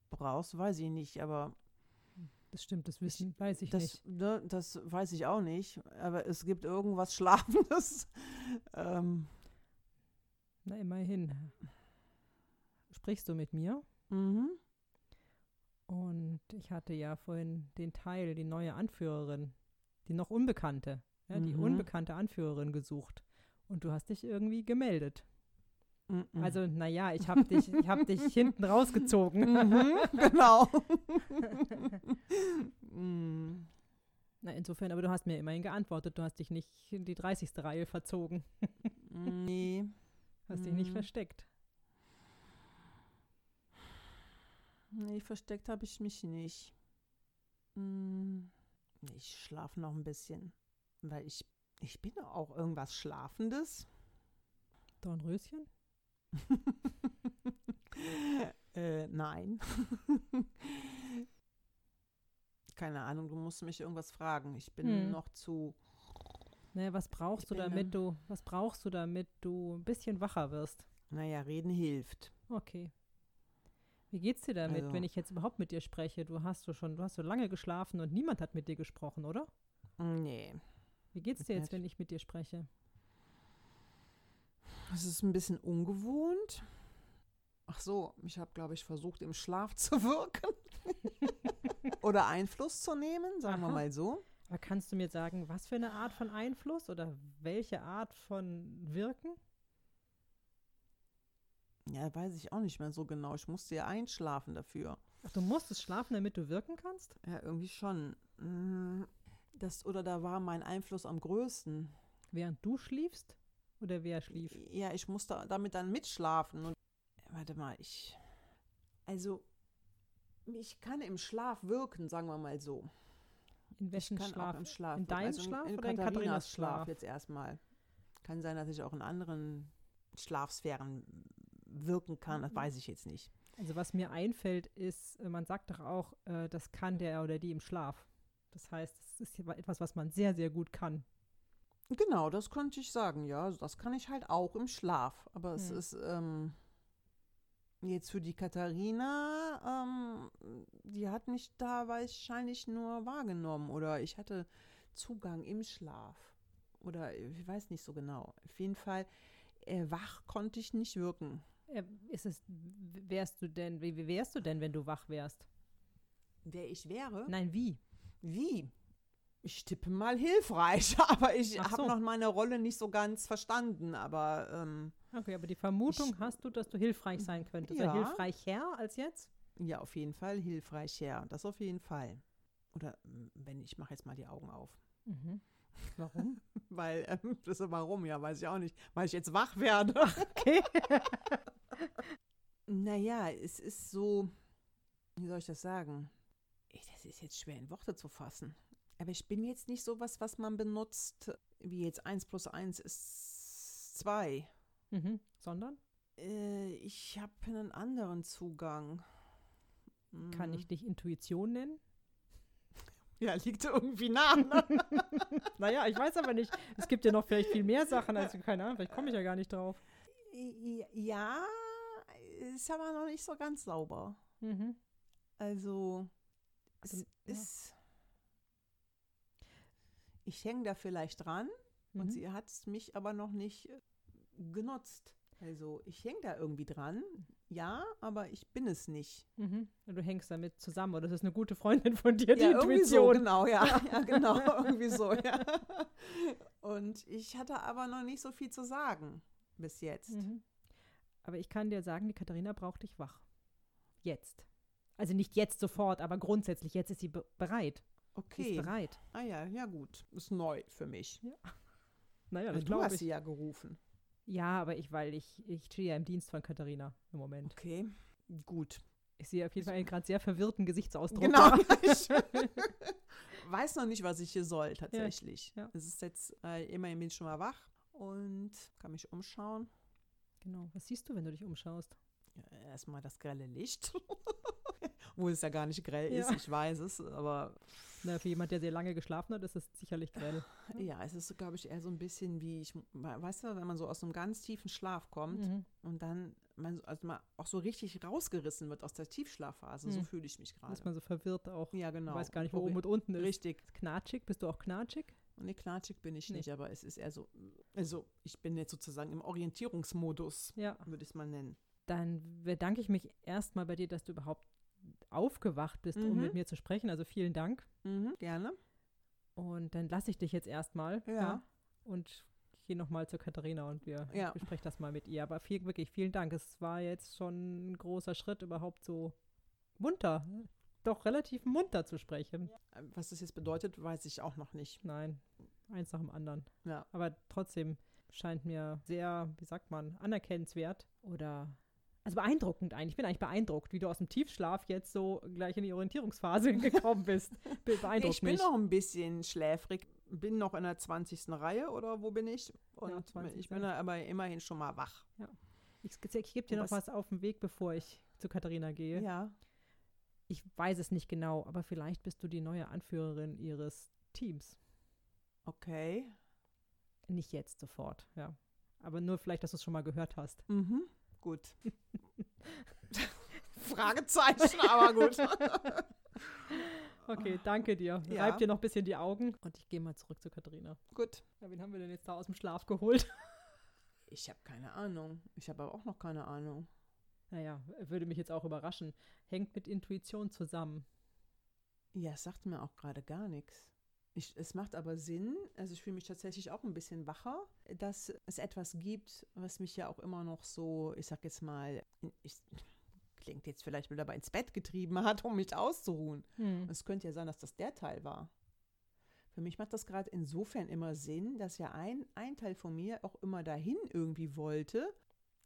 brauchst, weiß ich nicht. Aber Das stimmt, das Wissen weiß ich das, nicht. ne, das weiß ich auch nicht. Aber es gibt irgendwas (laughs) Schlafendes. ähm, Na, immerhin. Sprichst du mit mir? mhm. Und ich hatte ja vorhin den Teil, die neue Anführerin, die noch Unbekannte, ja, die Mhm. unbekannte Anführerin gesucht. Und du hast dich irgendwie gemeldet. Mhm. Also, naja, ich habe dich, ich hab dich (laughs) hinten rausgezogen. mhm, (laughs) genau. Na, insofern, aber du hast mir immerhin geantwortet. Du hast dich nicht in die 30. Reihe verzogen. Nee. Hast dich nicht Mhm. versteckt. Nee, versteckt habe ich mich nicht. Mm. Ich schlafe noch ein bisschen. Weil ich, ich bin auch irgendwas Schlafendes. Dornröschen? (laughs) äh, nein. (laughs) Keine Ahnung, du musst mich irgendwas fragen. Ich bin Hm. noch zu. Naja, was brauchst Ich du damit du, was brauchst du damit du ein bisschen wacher wirst? Naja, reden hilft. Okay. Wie geht's dir damit, Also- wenn ich jetzt überhaupt mit dir spreche? Du hast so schon, du hast so lange geschlafen und niemand hat mit dir gesprochen, oder? Nee. Wie geht's dir jetzt, wenn ich mit dir spreche? Es ist ein bisschen ungewohnt. Ach so, ich habe, glaube ich, versucht, im Schlaf (laughs) zu wirken. Oder Einfluss zu nehmen, sagen wir Aha. mal so. Aber kannst du mir sagen, was für eine Art von Einfluss oder welche Art von Wirken? Ja, weiß ich auch nicht mehr so genau. Ich musste ja einschlafen dafür. Ach, du musstest schlafen, damit du wirken kannst? Ja, irgendwie schon. Mm, Das, oder da war mein Einfluss am größten. Während du schliefst? Oder wer schlief? Ja, ich musste damit dann mitschlafen. Und warte mal, ich. Also, ich kann im Schlaf wirken, sagen wir mal so. In Ich welchem kann Schlaf? auch im Schlaf. In deinem also Schlaf in oder in Katharinas Katharinas Schlaf? jetzt erstmal. Kann sein, dass ich auch in anderen Schlafsphären wirken kann. Das Mhm. weiß ich jetzt nicht. Also was mir einfällt, ist, äh, man sagt doch auch, äh, das kann der oder die im Schlaf. Das heißt, es ist ja etwas, was man sehr, sehr gut kann. Genau, das könnte ich sagen, ja. Also Das kann ich halt auch im Schlaf. Aber es Hm. ist ähm, jetzt für die Katharina, ähm, die hat mich da wahrscheinlich nur wahrgenommen oder ich hatte Zugang im Schlaf. Oder ich weiß nicht so genau. Auf jeden Fall, äh, wach konnte ich nicht wirken. Äh, ist es, wärst du denn, wie, wärst du denn, wenn du wach wärst? Wer ich wäre? Nein, wie? Wie? Ich tippe mal hilfreich, (laughs) aber ich Ach habe so. noch meine Rolle nicht so ganz verstanden. Aber ähm, Okay, aber die Vermutung Ich- hast du, dass du hilfreich sein könntest. Ja. Oder hilfreicher als jetzt? Ja, auf jeden Fall hilfreich, ja. Das auf jeden Fall. Oder wenn ich mache jetzt mal die Augen auf. Mhm. Warum? (laughs) Weil, ähm, das ist warum, ja, weiß ich auch nicht. Weil ich jetzt wach werde. (laughs) Okay. (laughs) naja, es ist so, wie soll ich das sagen? Ey, Das ist jetzt schwer in Worte zu fassen. Aber ich bin jetzt nicht sowas, was man benutzt, wie jetzt 1 plus 1 ist 2. mhm. Sondern? Äh, ich habe einen anderen Zugang. Kann Mm. ich dich Intuition nennen? Ja, liegt irgendwie nah. Ne? (laughs) Naja, ich weiß aber nicht. Es gibt ja noch vielleicht viel mehr Sachen, als keine Ahnung, vielleicht komme ich ja gar nicht drauf. Ja, ist aber noch nicht so ganz sauber. Mhm. Also, es Also, ja. ist. Ich hänge da vielleicht dran und Mhm. sie hat mich aber noch nicht genutzt. Also, ich hänge da irgendwie dran. Ja, aber ich bin es nicht. Mhm. Du hängst damit zusammen oder das ist eine gute Freundin von dir, die ja, irgendwie so, Intuition. genau, ja. (laughs) Ja, genau, irgendwie so, ja. Und ich hatte aber noch nicht so viel zu sagen bis jetzt. Mhm. Aber ich kann dir sagen, die Katharina braucht dich wach. Jetzt. Also nicht jetzt sofort, aber grundsätzlich. Jetzt ist sie be bereit. Sie ist Okay. bereit. Ah ja, ja gut. Ist neu für mich. (laughs) Naja, Also das du glaube hast ich. sie ja gerufen. Ja, aber ich, weil ich, ich stehe ja im Dienst von Katharina im Moment. Okay, gut. Ich sehe auf jeden Fall einen gerade sehr verwirrten Gesichtsausdruck. Genau. Ich (laughs) (laughs) weiß noch nicht, was ich hier soll, tatsächlich. ja. Es ist jetzt, äh, immerhin bin ich schon mal wach und kann mich umschauen. Genau. Was siehst du, wenn du dich umschaust? Ja, erstmal das grelle Licht. (laughs) Wo es ja gar nicht grell ist, Ja. ich weiß es, aber Na, für jemand, der sehr lange geschlafen hat, ist es sicherlich grell. ja, es ist, glaube ich, eher so ein bisschen wie ich, weißt du, wenn man so aus einem ganz tiefen Schlaf kommt Mhm. und dann man, so- also man auch so richtig rausgerissen wird aus der Tiefschlafphase, so Mhm. fühle ich mich gerade. Ist man so verwirrt auch. Ja, genau. Weiß gar nicht, wo oben und unten ist. Richtig. Knatschig? Bist du auch knatschig? Nee, knatschig bin ich Nee. nicht, aber es ist eher so, also ich bin jetzt sozusagen im Orientierungsmodus, Ja. würde ich es mal nennen. Dann bedanke ich mich erstmal bei dir, dass du überhaupt aufgewacht bist, um Mhm. mit mir zu sprechen. Also vielen Dank. Mhm, gerne. Und dann lasse ich dich jetzt erstmal. Ja. Und gehe nochmal zur Katharina und wir Ja. besprechen das mal mit ihr. Aber viel, wirklich vielen Dank. Es war jetzt schon ein großer Schritt, überhaupt so munter, doch relativ munter zu sprechen. Was das jetzt bedeutet, weiß ich auch noch nicht. Nein, eins nach dem anderen. Ja. Aber trotzdem scheint mir sehr, wie sagt man, anerkennenswert oder also beeindruckend eigentlich. Ich bin eigentlich beeindruckt, wie du aus dem Tiefschlaf jetzt so gleich in die Orientierungsphase (laughs) gekommen bist. Be beeindruckt ich bin mich. noch ein bisschen schläfrig, bin noch in der 20. Reihe oder wo bin ich? Und Ja, 20. ich bin aber immerhin schon mal wach. Ich, ich gebe dir Und noch was- was auf den Weg, bevor ich zu Katharina gehe. Ja. Ich weiß es nicht genau, aber vielleicht bist du die neue Anführerin ihres Teams. Okay. Nicht jetzt sofort, ja. Aber nur vielleicht, dass du es schon mal gehört hast. Mhm. Gut. (laughs) Fragezeichen, aber gut. (laughs) Okay, danke dir. Ja. Reib dir noch ein bisschen die Augen und ich gehe mal zurück zu Katharina. gut. Ja, wen haben wir denn jetzt da aus dem Schlaf geholt? (laughs) Ich habe keine Ahnung. Ich habe aber auch noch keine Ahnung. Naja, würde mich jetzt auch überraschen. Hängt mit Intuition zusammen. Ja, es sagt mir auch gerade gar nichts. Ich, es macht aber Sinn, also ich fühle mich tatsächlich auch ein bisschen wacher, dass es etwas gibt, was mich ja auch immer noch so, ich sag jetzt mal, ich, klingt jetzt vielleicht wieder dabei ins Bett getrieben hat, um mich auszuruhen. Hm. Es könnte ja sein, dass das der Teil war. Für mich macht das gerade insofern immer Sinn, dass ja ein, ein Teil von mir auch immer dahin irgendwie wollte.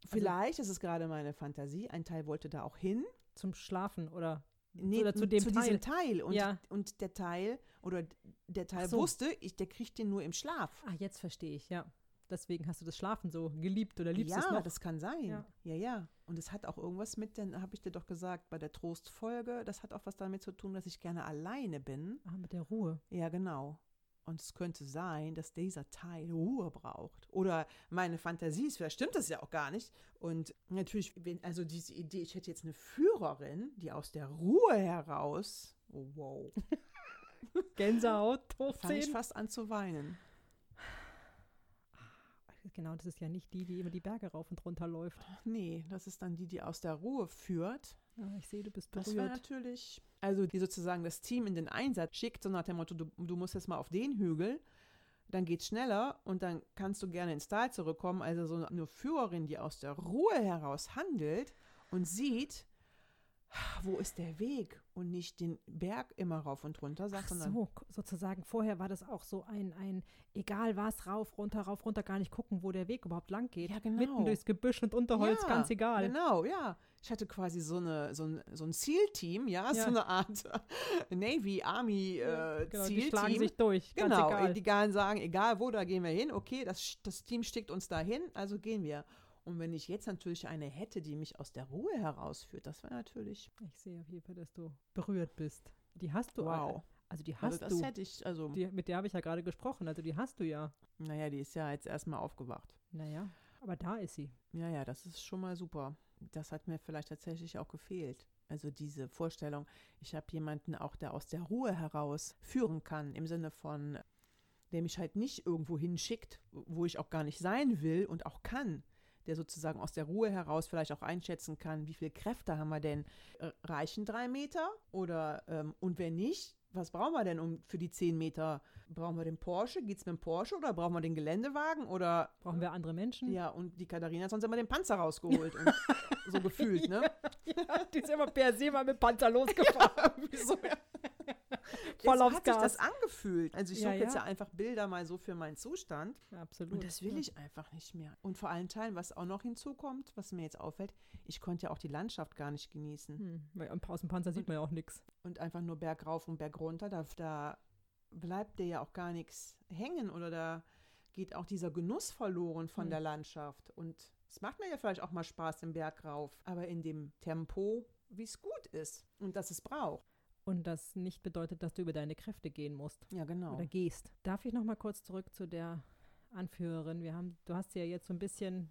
Vielleicht ist es gerade meine Fantasie, ein Teil wollte da auch hin. Zum Schlafen oder, Nee, oder zu dem zu Teil. diesem Teil. Und, Ja. und der Teil oder der Teil so. wusste, ich, der kriegt den nur im Schlaf. Ah, jetzt verstehe ich, ja. Deswegen hast du das Schlafen so geliebt oder liebst ja, es noch. das kann sein. Ja. Ja. ja, Und es hat auch irgendwas mit, dann habe ich dir doch gesagt, bei der Trostfolge, das hat auch was damit zu tun, dass ich gerne alleine bin. ah, mit der Ruhe. Ja, genau. Und es könnte sein, dass dieser Teil Ruhe braucht. Oder meine Fantasie ist, vielleicht stimmt das ja auch gar nicht. Und natürlich, wenn, also diese Idee, ich hätte jetzt eine Führerin, die aus der Ruhe heraus, oh, wow, (laughs) Gänsehaut, fange ich hochziehen. fast an zu weinen. Genau, das ist ja nicht die, die immer die Berge rauf und runter läuft. Nee, das ist dann die, die aus der Ruhe führt. Ah, ich sehe, du bist Das wäre berührt. natürlich, also die sozusagen das Team in den Einsatz schickt, so nach dem Motto, du, du musst jetzt mal auf den Hügel, dann geht's schneller und dann kannst du gerne ins Tal zurückkommen. Also so eine Führerin, die aus der Ruhe heraus handelt und sieht, wo ist der Weg und nicht den Berg immer rauf und runter sagt, Ach so, sozusagen. Vorher war das auch so ein, ein, egal was, rauf, runter, rauf, runter, gar nicht gucken, wo der Weg überhaupt lang geht. Ja, genau. Mitten durchs Gebüsch und Unterholz, Ja, ganz egal. Genau, ja. Ich hatte quasi so, eine, so ein, so ein Zielteam, ja, Ja. so eine Art (laughs) Navy, Army äh, genau, die Zielteam. schlagen sich durch, Genau, egal. die gar sagen, egal wo, da gehen wir hin. Okay, das, das Team schickt uns dahin, also gehen wir. Und wenn ich jetzt natürlich eine hätte, die mich aus der Ruhe herausführt, das wäre natürlich Ich sehe auf jeden Fall, dass du berührt bist. Die hast du. wow. Also die Also hast das du. hätte ich, also, Die, mit der habe ich ja gerade gesprochen. Also die hast du ja. naja, die ist ja jetzt erstmal aufgewacht. Naja, aber da ist sie. Ja, ja, das ist schon mal super. Das hat mir vielleicht tatsächlich auch gefehlt. Also diese Vorstellung, ich habe jemanden auch, der aus der Ruhe heraus führen kann, im Sinne von, der mich halt nicht irgendwo hinschickt, wo ich auch gar nicht sein will und auch kann, der sozusagen aus der Ruhe heraus vielleicht auch einschätzen kann, wie viele Kräfte haben wir denn? Äh, reichen drei Meter? Oder ähm, und wenn nicht, was brauchen wir denn um für die zehn Meter? Brauchen wir den Porsche? Geht's mit dem Porsche oder brauchen wir den Geländewagen? Oder brauchen wir andere Menschen? Ja, und die Katharina hat sonst immer den Panzer rausgeholt und (laughs) so gefühlt, ne? Ja, die ist immer per se mal mit Panzer losgefahren. (laughs) ja, so, ja. Voll so aufs hat sich Gas. das angefühlt. Also ich Ja, suche jetzt ja. ja einfach Bilder mal so für meinen Zustand. Ja, absolut. Und das will ja. ich einfach nicht mehr. Und vor allen Teilen, was auch noch hinzukommt, was mir jetzt auffällt, ich konnte ja auch die Landschaft gar nicht genießen. Hm, aus dem Panzer sieht man ja auch nichts. Und einfach nur bergauf und bergunter, da, da bleibt dir ja auch gar nichts hängen oder da geht auch dieser Genuss verloren von Hm. der Landschaft. Und es macht mir ja vielleicht auch mal Spaß im Berg rauf, aber in dem Tempo, wie es gut ist und dass es braucht. Und das nicht bedeutet, dass du über deine Kräfte gehen musst Ja, genau. oder gehst. Darf ich noch mal kurz zurück zu der Anführerin? Wir haben, du hast ja jetzt so ein bisschen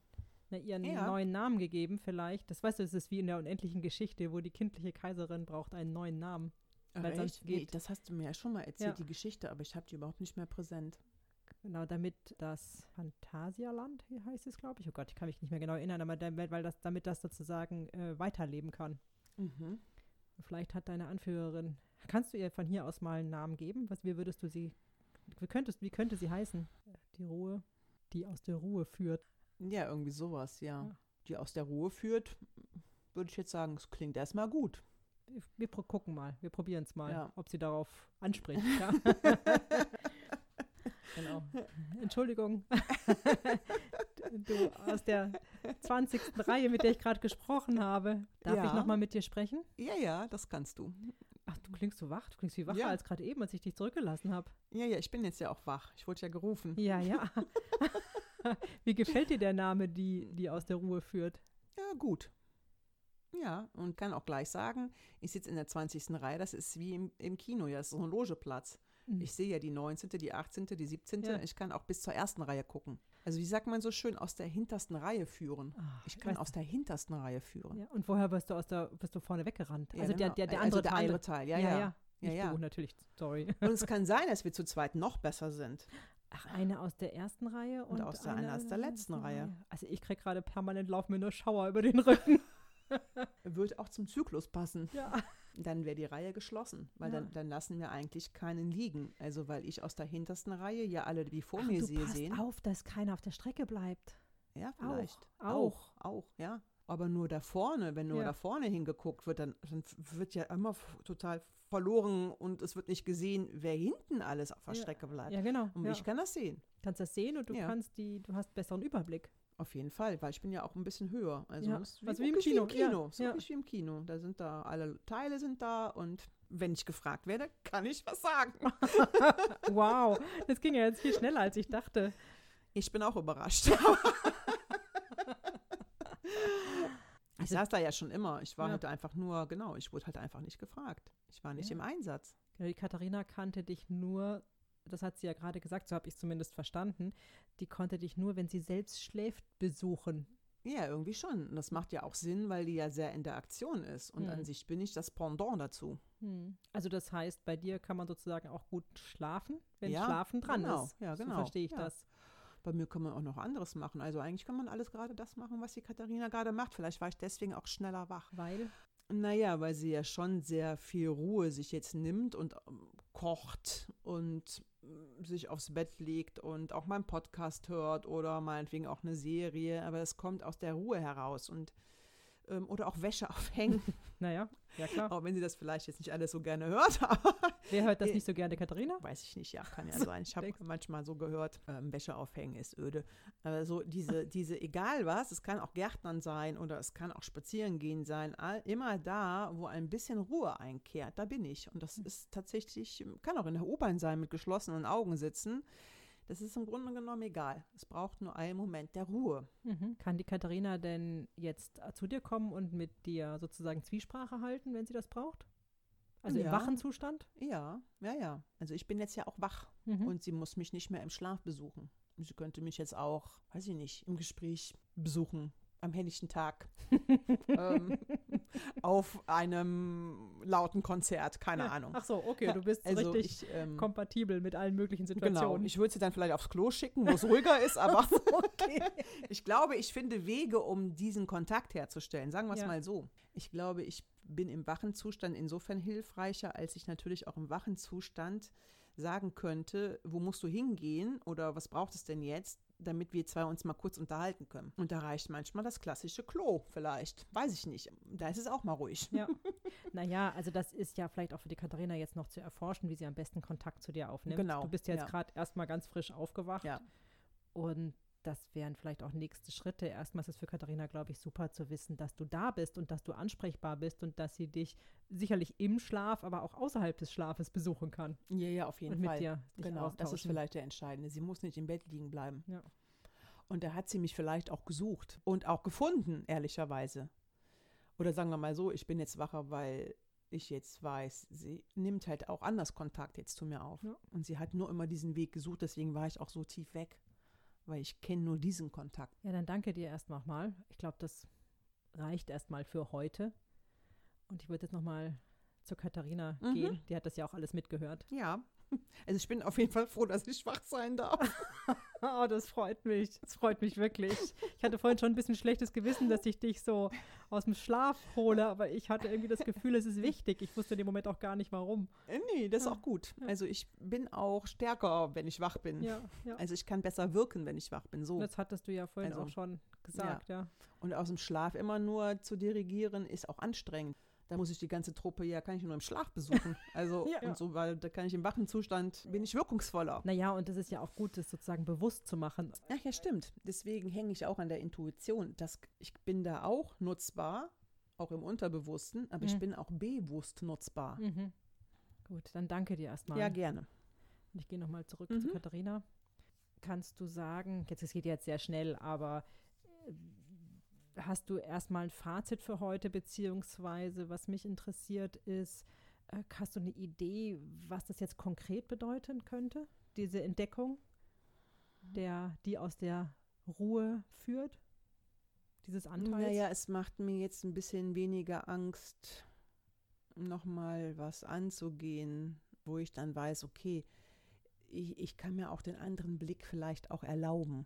na, ihren Ja. neuen Namen gegeben, vielleicht. Das weißt du, es ist wie in der unendlichen Geschichte, wo die kindliche Kaiserin braucht einen neuen Namen. Ach, weil sonst echt? Nee, geht- das hast du mir ja schon mal erzählt, Ja. die Geschichte, aber ich habe die überhaupt nicht mehr präsent. Genau, damit das Phantasialand hier heißt es, glaube ich. Oh Gott, ich kann mich nicht mehr genau erinnern, aber damit, weil das, damit das sozusagen äh, weiterleben kann. Mhm. Vielleicht hat deine Anführerin, kannst du ihr von hier aus mal einen Namen geben? Was, wie würdest du sie, wie, könntest, wie könnte sie heißen? Die Ruhe, die aus der Ruhe führt. Ja, irgendwie sowas, ja. Ja. Die aus der Ruhe führt, würde ich jetzt sagen, es klingt erstmal gut. Wir, wir gucken mal, wir probieren es mal, Ja. ob sie darauf anspricht. (laughs) Ja. genau. Entschuldigung. (laughs) du aus der 20. Reihe, mit der ich gerade gesprochen habe. Darf ich Ja. noch mal mit dir sprechen? Ja, ja, das kannst du. Ach, du klingst so wach. Du klingst viel wacher Ja. als gerade eben, als ich dich zurückgelassen habe. Ja, ja, ich bin jetzt ja auch wach. Ich wurde ja gerufen. Ja, ja. (laughs) Wie gefällt dir der Name, die, die aus der Ruhe führt? Ja, gut. Ja, und kann auch gleich sagen, ich sitze in der 20. Reihe, das ist wie im, im Kino, ja, das ist so ein Logeplatz. Mhm. Ich sehe ja die 19., die 18., die 17., Ja. ich kann auch bis zur ersten Reihe gucken. Also wie sagt man so schön, aus der hintersten Reihe führen. Ah, Ich kann aus der hintersten Reihe führen. Ja, und woher bist du aus der, bist du vorne weggerannt? Ja, also der, genau. der, der Also andere der Teil. andere Teil, ja, ja. ja. Ja, Nicht ja. du, natürlich, sorry. Und es kann sein, dass wir zu zweit noch (laughs) besser sind. Ach, eine aus der ersten Reihe und, aus der- eine aus der letzten Reihe. Also ich krieg gerade permanent laufen mir nur Schauer über den Rücken. (laughs) Wird auch zum Zyklus passen. ja. (laughs) Dann wäre die Reihe geschlossen, weil Ja. dann, dann lassen wir eigentlich keinen liegen. Also weil ich aus der hintersten Reihe ja alle, die vor Ach, mir sehe, sehen. auf, dass keiner auf der Strecke bleibt. Ja, vielleicht. auch. Auch, auch, ja. Aber nur da vorne, wenn nur Ja. da vorne hingeguckt wird, dann, dann wird ja immer total verloren und es wird nicht gesehen, wer hinten alles auf der Ja. Strecke bleibt. Ja, genau. Und ja. ich kann das sehen. kannst das sehen und du kannst die, du hast besseren Überblick. Auf jeden Fall, weil ich bin ja auch ein bisschen höher. Also, Ja, ist also wie im Kino, ja, Kino. Es ist ja. wie im Kino. Da sind da, alle Teile sind da und wenn ich gefragt werde, kann ich was sagen. (laughs) Wow, das ging ja jetzt viel schneller, als ich dachte. Ich bin auch überrascht. (laughs) Ich Also- saß da ja schon immer. Ich war Ja. halt einfach nur, genau, ich wurde halt einfach nicht gefragt. Ich war nicht Ja. im Einsatz. Genau, die Katharina kannte dich nur, das hat sie ja gerade gesagt, so habe ich es zumindest verstanden, die konnte dich nur, wenn sie selbst schläft, besuchen. Ja, irgendwie schon. Und das macht ja auch Sinn, weil die ja sehr in der Aktion ist. Und Hm. an sich bin ich das Pendant dazu. Also das heißt, bei dir kann man sozusagen auch gut schlafen, wenn Ja, Schlafen dran genau. ist. Ja, So genau. verstehe ich Ja. das. Bei mir kann man auch noch anderes machen. Also eigentlich kann man alles gerade das machen, was die Katharina gerade macht. Vielleicht war ich deswegen auch schneller wach. Weil, Naja, weil sie ja schon sehr viel Ruhe sich jetzt nimmt und ähm, kocht und ähm, sich aufs Bett legt und auch mal einen Podcast hört oder meinetwegen auch eine Serie. Aber es kommt aus der Ruhe heraus und ähm, oder auch Wäsche (laughs) aufhängen, naja, ja klar. auch wenn sie das vielleicht jetzt nicht alles so gerne hört. (laughs) Wer hört das nicht so gerne, Katharina? Weiß ich nicht, ja, kann ja (laughs) sein. Ich habe manchmal so gehört, ähm, Wäsche aufhängen ist öde. Aber so diese, diese, egal was, es kann auch Gärtnern sein oder es kann auch spazieren gehen sein, all, immer da, wo ein bisschen Ruhe einkehrt, da bin ich. Und das ist tatsächlich, kann auch in der U-Bahn sein, mit geschlossenen Augen sitzen. Das ist im Grunde genommen egal. Es braucht nur einen Moment der Ruhe. Mhm. Kann die Katharina denn jetzt zu dir kommen und mit dir sozusagen Zwiesprache halten, wenn sie das braucht? Also im Ja. wachen Zustand? Ja, ja, ja. Also ich bin jetzt ja auch wach Mhm. und sie muss mich nicht mehr im Schlaf besuchen. Sie könnte mich jetzt auch, weiß ich nicht, im Gespräch besuchen, am helllichten Tag. (laughs) ähm, auf einem lauten Konzert, keine Ahnung. Ach so, okay, du bist Also richtig ich, ähm, kompatibel mit allen möglichen Genau, Situationen. ich würde sie dann vielleicht aufs Klo schicken, wo es ruhiger ist, aber (laughs) okay. ich glaube, ich finde Wege, um diesen Kontakt herzustellen. Sagen wir es Ja. mal so. Ich glaube, ich bin im wachen Zustand insofern hilfreicher, als ich natürlich auch im wachen Zustand sagen könnte, wo musst du hingehen oder was braucht es denn jetzt, damit wir zwei uns mal kurz unterhalten können. Und da reicht manchmal das klassische Klo vielleicht. Weiß ich nicht. Da ist es auch mal ruhig. Ja. (laughs) Naja, also das ist ja vielleicht auch für die Katharina jetzt noch zu erforschen, wie sie am besten Kontakt zu dir aufnimmt. Genau, Du bist ja jetzt ja. gerade erstmal ganz frisch aufgewacht. Ja. Und das wären vielleicht auch nächste Schritte. Erstmal ist es für Katharina, glaube ich, super zu wissen, dass du da bist und dass du ansprechbar bist und dass sie dich sicherlich im Schlaf, aber auch außerhalb des Schlafes besuchen kann Ja, ja, auf jeden und mit Fall. dir Genau, das ist vielleicht der Entscheidende. Sie muss nicht im Bett liegen bleiben. Ja. Und da hat sie mich vielleicht auch gesucht und auch gefunden, ehrlicherweise. Oder sagen wir mal so, ich bin jetzt wacher, weil ich jetzt weiß, sie nimmt halt auch anders Kontakt jetzt zu mir auf. Ja. Und sie hat nur immer diesen Weg gesucht, deswegen war ich auch so tief weg, weil ich kenne nur diesen Kontakt. Ja, dann danke dir erst nochmal. Ich glaube, das reicht erstmal für heute. Und ich würde jetzt nochmal zur Katharina Mhm. gehen. Die hat das ja auch alles mitgehört. Ja, (laughs) also ich bin auf jeden Fall froh, dass ich schwach sein darf. (laughs) Oh, das freut mich. Das freut mich wirklich. Ich hatte vorhin schon ein bisschen schlechtes Gewissen, dass ich dich so aus dem Schlaf hole, aber ich hatte irgendwie das Gefühl, es ist wichtig. Ich wusste in dem Moment auch gar nicht, warum. Äh, nee, das ist Ja. auch gut. Also ich bin auch stärker, wenn ich wach bin. Ja, ja. Also ich kann besser wirken, wenn ich wach bin. So. Das hattest du ja vorhin Also, auch schon gesagt, ja. Und aus dem Schlaf immer nur zu dirigieren, ist auch anstrengend. Da muss ich die ganze Truppe, ja, kann ich nur im Schlaf besuchen. (laughs) Also, Ja. und so, weil da kann ich im wachen Zustand, bin ich wirkungsvoller. Naja, und das ist ja auch gut, das sozusagen bewusst zu machen. Ach ja, stimmt. Deswegen hänge ich auch an der Intuition. Das, ich bin da auch nutzbar, auch im Unterbewussten, aber ich Mhm. bin auch bewusst nutzbar. Mhm. Gut, dann danke dir erstmal. Ja, gerne. Und ich gehe nochmal zurück Mhm. zu Katharina. Kannst du sagen, jetzt es geht jetzt sehr schnell, aber äh, hast du erstmal ein Fazit für heute, beziehungsweise was mich interessiert ist, äh, hast du eine Idee, was das jetzt konkret bedeuten könnte, diese Entdeckung, der, die aus der Ruhe führt? Dieses Anteils? Naja, es macht mir jetzt ein bisschen weniger Angst, nochmal was anzugehen, wo ich dann weiß, okay, ich, ich kann mir auch den anderen Blick vielleicht auch erlauben.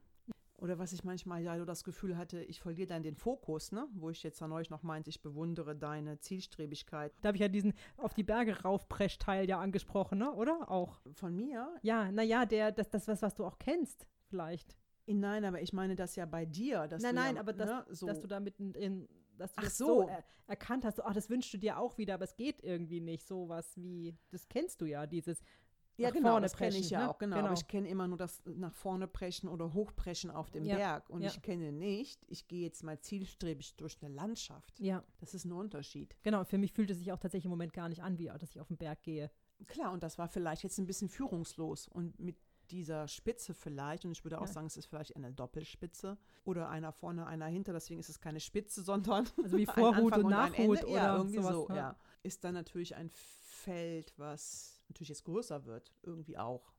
Oder was ich manchmal ja so das Gefühl hatte, ich verliere dann den Fokus, ne? wo ich jetzt an euch noch meinte, ich bewundere deine Zielstrebigkeit. Da habe ich ja diesen auf die Berge raufpresch-Teil ja angesprochen, ne? oder? Auch. Von mir? Ja, naja, der, das, das was, was du auch kennst, vielleicht. Nein, aber ich meine das ja bei dir. Dass Nein, du nein, ja, aber das, ne, so. dass du damit in, in dass du Ach das so. so, er, erkannt hast, ach, das wünschst du dir auch wieder, aber es geht irgendwie nicht. Sowas wie, das kennst du ja, dieses Ja, nach genau, vorne das kenne ich preschen, ja ne? auch, genau. Aber ich kenne immer nur das nach vorne preschen oder hochpreschen auf dem Ja, Berg. Und ja. ich kenne nicht, ich gehe jetzt mal zielstrebig durch eine Landschaft. Ja, Das ist ein Unterschied. genau. Für mich fühlt es sich auch tatsächlich im Moment gar nicht an, wie dass ich auf den Berg gehe. Klar, und das war vielleicht jetzt ein bisschen führungslos. Und mit dieser Spitze vielleicht, und ich würde auch Ja. sagen, es ist vielleicht eine Doppelspitze oder einer vorne, einer hinter, deswegen ist es keine Spitze, (laughs) sondern Also wie Vorhut und Nachhut Ende. oder ja, irgendwie sowas, so, ne? ja. Ist dann natürlich ein Feld, was natürlich jetzt größer wird, irgendwie auch.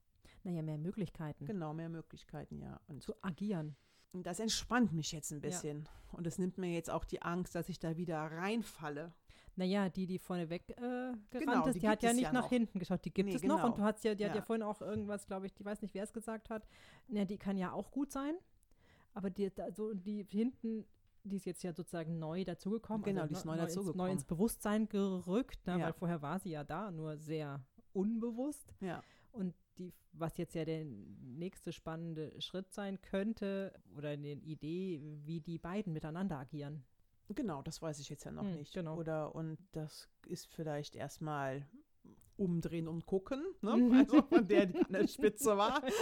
Naja, mehr Möglichkeiten Genau, mehr Möglichkeiten, ja. Und zu agieren. Das entspannt mich jetzt ein Ja. bisschen. Und es nimmt mir jetzt auch die Angst, dass ich da wieder reinfalle. Naja, die, die vorne weg äh, gerannt Genau, ist, die die, hat ja nicht ja nach noch. hinten geschaut. Die gibt Nee, es noch. genau. Und du hast ja, die hat ja Ja. vorhin auch irgendwas, glaube ich, ich weiß nicht, wer es gesagt hat. Ja, die kann ja auch gut sein. Aber die, also die hinten, die ist jetzt ja sozusagen neu dazugekommen. Genau, also die ist neu ins- dazugekommen. Neu ins Bewusstsein gerückt, ne, Ja. weil vorher war sie ja da, nur sehr unbewusst. Ja. Und die, was jetzt ja der nächste spannende Schritt sein könnte, oder eine Idee, wie die beiden miteinander agieren. Genau, das weiß ich jetzt ja noch Hm, nicht. genau. Oder und das ist vielleicht erstmal umdrehen und gucken, ne? Mhm. (laughs) Also von der, die an der Spitze war. (laughs)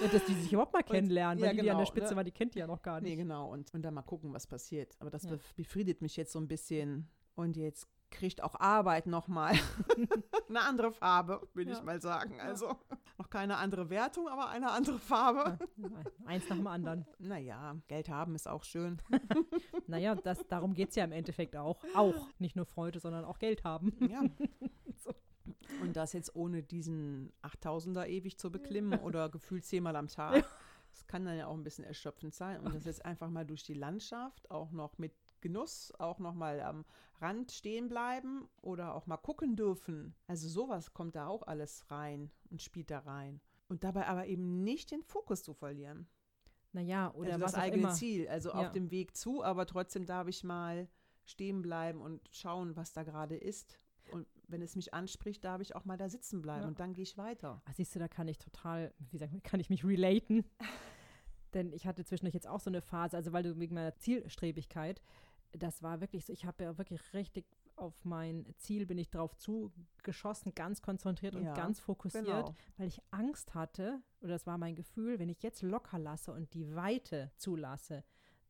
Ja, dass die sich überhaupt mal kennenlernen, weil ja, die, die an der genau, Spitze ne? war, die kennt die ja noch gar nicht. Nee, genau. Und, und dann mal gucken, was passiert. Aber das Ja. bef- befriedet mich jetzt so ein bisschen. Und jetzt kriegt auch Arbeit nochmal (laughs) eine andere Farbe, würde Ja. ich mal sagen. Also noch keine andere Wertung, aber eine andere Farbe. Ja, eins nach dem anderen. Naja, Geld haben ist auch schön. (laughs) Naja, das, darum geht es ja im Endeffekt auch. Auch. Nicht nur Freude, sondern auch Geld haben. Ja. (laughs) So. Und das jetzt ohne diesen 8000er ewig zu beklimmen oder gefühlt zehnmal am Tag. Das kann dann ja auch ein bisschen erschöpfend sein. Und das jetzt einfach mal durch die Landschaft, auch noch mit Genuss auch noch mal am Rand stehen bleiben oder auch mal gucken dürfen. Also sowas kommt da auch alles rein und spielt da rein. Und dabei aber eben nicht den Fokus zu verlieren. Naja, oder also das eigene. Ziel, also Ja. auf dem Weg zu, aber trotzdem darf ich mal stehen bleiben und schauen, was da gerade ist. Wenn es mich anspricht, darf ich auch mal da sitzen bleiben Ja. und dann gehe ich weiter. Ah, siehst du, da kann ich total, wie sagt man, kann ich mich relaten. (laughs) Denn ich hatte zwischendurch jetzt auch so eine Phase, also weil du wegen meiner Zielstrebigkeit, das war wirklich so, ich habe ja wirklich richtig auf mein Ziel bin ich drauf zugeschossen, ganz konzentriert und Ja, ganz fokussiert, Genau. weil ich Angst hatte, oder das war mein Gefühl, wenn ich jetzt locker lasse und die Weite zulasse,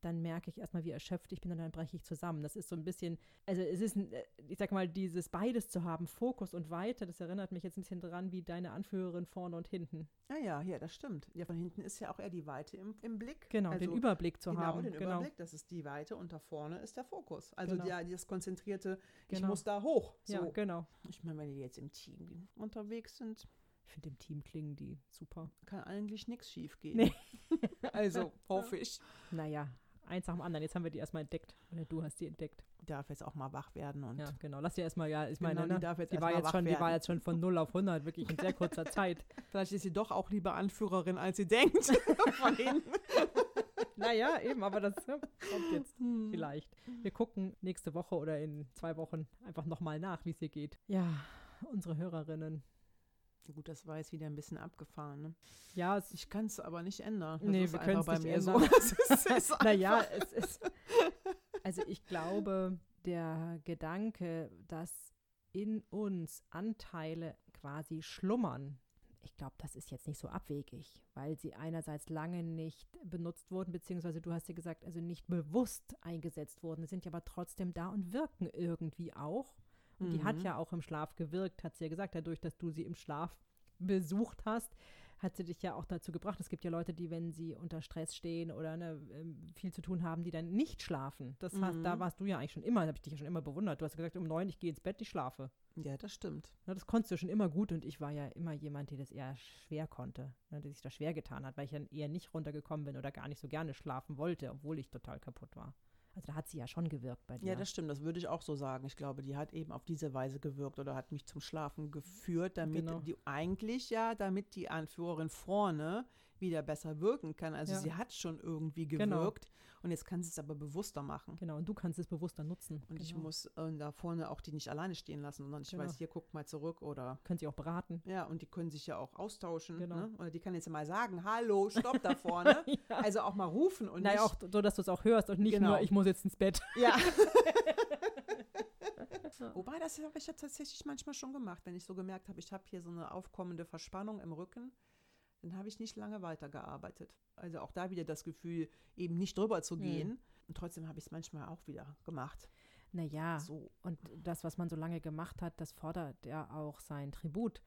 dann merke ich erstmal, wie erschöpft ich bin und dann breche ich zusammen. Das ist so ein bisschen, also es ist, äh, ich sag mal, dieses beides zu haben, Fokus und Weite, das erinnert mich jetzt ein bisschen dran wie deine Anführerin vorne und hinten. Ja, ja, ja, das stimmt. Ja, von hinten ist ja auch eher die Weite im, im Blick. Genau, also, den Überblick zu genau, haben. den genau. Überblick, das ist die Weite und da vorne ist der Fokus. Also Genau. der, das konzentrierte, ich Genau. muss da hoch. So. Ja, genau. Ich meine, wenn die jetzt im Team unterwegs sind, Ich finde, im Team klingen die super. kann eigentlich nichts schief gehen. Nee. (laughs) also (laughs) hoffe ich. Naja, eins nach dem anderen. Jetzt haben wir die erstmal entdeckt. Oder du hast die entdeckt. Darf jetzt auch mal wach werden und Ja, genau. Lass dir erstmal, ja, ich Genau, meine, die ne, darf jetzt die, war jetzt schon, die war werden. jetzt schon von 0 auf 100, wirklich in sehr kurzer (laughs) Zeit. vielleicht ist sie doch auch lieber Anführerin, als sie denkt. (laughs) von hinten. naja, eben, aber das ja, kommt jetzt Hm. vielleicht. Wir gucken nächste Woche oder in zwei Wochen einfach nochmal nach, wie es ihr geht. Ja, unsere Hörerinnen. Gut, das war jetzt wieder ein bisschen abgefahren. Ne? Ja, es, Ich kann es aber nicht ändern. Das Nee, wir können's bei nicht mir so. ändern. (laughs) Es es ist (laughs) naja, es ist. Also ich glaube, der Gedanke, dass in uns Anteile quasi schlummern, ich glaube, das ist jetzt nicht so abwegig, weil sie einerseits lange nicht benutzt wurden, beziehungsweise du hast ja gesagt, also nicht bewusst eingesetzt wurden, sind ja aber trotzdem da und wirken irgendwie auch. Und die hat Mhm. ja auch im Schlaf gewirkt, hat sie ja gesagt, dadurch, dass du sie im Schlaf besucht hast, hat sie dich ja auch dazu gebracht. Es gibt ja Leute, die, wenn sie unter Stress stehen oder ne, ähm, viel zu tun haben, die dann nicht schlafen. Das heißt, da Mhm. warst du ja eigentlich schon immer, da habe ich dich ja schon immer bewundert. Du hast gesagt, um neun, ich gehe ins Bett, ich schlafe. Ja, das stimmt. Ne, das konntest du schon immer gut und ich war ja immer jemand, der das eher schwer konnte, ne, der sich da schwer getan hat, weil ich dann eher nicht runtergekommen bin oder gar nicht so gerne schlafen wollte, obwohl ich total kaputt war. Also da hat sie ja schon gewirkt bei dir. Ja, das stimmt. Das würde ich auch so sagen. Ich glaube, die hat eben auf diese Weise gewirkt oder hat mich zum Schlafen geführt, damit Genau. die eigentlich ja, damit die Anführerin vorne wieder besser wirken kann. Also Ja. sie hat schon irgendwie Genau. gewirkt und jetzt kann sie es aber bewusster machen. Genau, und du kannst es bewusster nutzen. Und ich genau. muss äh, da vorne auch die nicht alleine stehen lassen, sondern ich Genau. weiß, hier guckt mal zurück oder Können sie auch beraten. ja, und die können sich ja auch austauschen. Genau. Ne? Oder die kann jetzt mal sagen, hallo, stopp da vorne. (laughs) ja. Also auch mal rufen und Naja, auch so, dass du es auch hörst und nicht Genau. nur, ich muss jetzt ins Bett. (laughs) Ja. Wobei, das habe ich ja tatsächlich manchmal schon gemacht, wenn ich so gemerkt habe, ich habe hier so eine aufkommende Verspannung im Rücken, dann habe ich nicht lange weitergearbeitet. Also auch da wieder das Gefühl, eben nicht drüber zu Hm. gehen. Und trotzdem habe ich es manchmal auch wieder gemacht. Naja, So. und das, was man so lange gemacht hat, das fordert ja auch sein Tribut.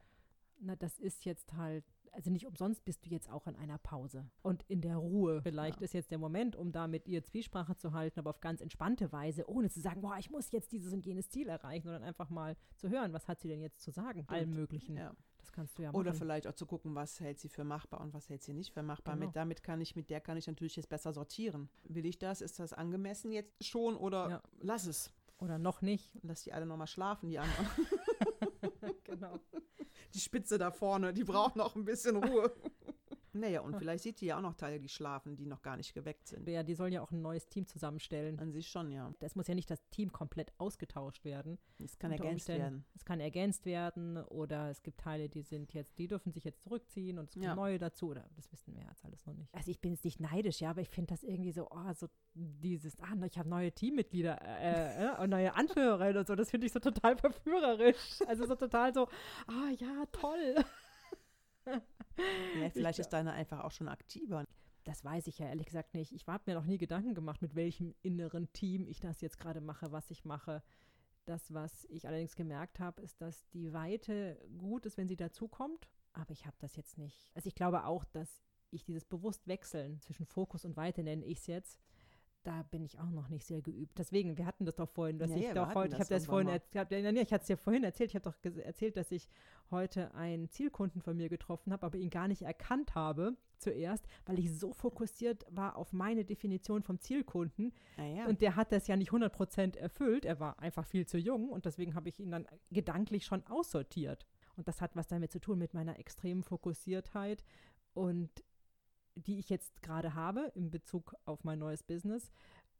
Na, das ist jetzt halt, also nicht umsonst bist du jetzt auch in einer Pause und in der Ruhe. Vielleicht Ja. ist jetzt der Moment, um da mit ihr Zwiesprache zu halten, aber auf ganz entspannte Weise, ohne zu sagen, boah, ich muss jetzt dieses und jenes Ziel erreichen, sondern einfach mal zu hören, was hat sie denn jetzt zu sagen? Allem Möglichen. Ja. Das kannst du ja machen. Oder vielleicht auch zu gucken, was hält sie für machbar und was hält sie nicht für machbar. Genau. Mit, damit kann ich, mit der kann ich natürlich jetzt besser sortieren. Will ich das? Ist das angemessen jetzt schon oder Ja. lass es? Oder noch nicht. Lass die alle nochmal schlafen, die anderen. (laughs) genau. Die Spitze da vorne, die braucht noch ein bisschen Ruhe. (laughs) naja, und vielleicht sieht die ja auch noch Teile, die schlafen, die noch gar nicht geweckt sind. Ja, die sollen ja auch ein neues Team zusammenstellen. An sich schon, ja. Es muss ja nicht das Team komplett ausgetauscht werden. Es kann Unter ergänzt Umständen. werden. Es kann ergänzt werden oder es gibt Teile, die sind jetzt, die dürfen sich jetzt zurückziehen und es kommen Ja. neue dazu oder das wissen wir jetzt alles noch nicht. Also ich bin jetzt nicht neidisch, ja, aber ich finde das irgendwie so, oh, so dieses, ah, ich habe neue Teammitglieder äh, äh, und neue Anführerinnen und so, das finde ich so total verführerisch. Also so total so, ah ja, toll. Ja, vielleicht ist deine einfach auch schon aktiver. Das weiß ich ja ehrlich gesagt nicht. Ich habe mir noch nie Gedanken gemacht, mit welchem inneren Team ich das jetzt gerade mache, was ich mache. Das, was ich allerdings gemerkt habe, ist, dass die Weite gut ist, wenn sie dazukommt. Aber ich habe das jetzt nicht. Also ich glaube auch, dass ich dieses bewusst Wechseln zwischen Fokus und Weite nenne ich es jetzt, da bin ich auch noch nicht sehr geübt. Deswegen, wir hatten das doch vorhin, dass Ja, ich ja, doch heute, ich habe das vorhin, erzählt, ja, nee, ich hatte es dir vorhin erzählt, ich habe doch erzählt, dass ich heute einen Zielkunden von mir getroffen habe, aber ihn gar nicht erkannt habe zuerst, weil ich so fokussiert war auf meine Definition vom Zielkunden Naja. und der hat das ja nicht 100% erfüllt, er war einfach viel zu jung und deswegen habe ich ihn dann gedanklich schon aussortiert. Und das hat was damit zu tun mit meiner extremen Fokussiertheit und die ich jetzt gerade habe in Bezug auf mein neues Business.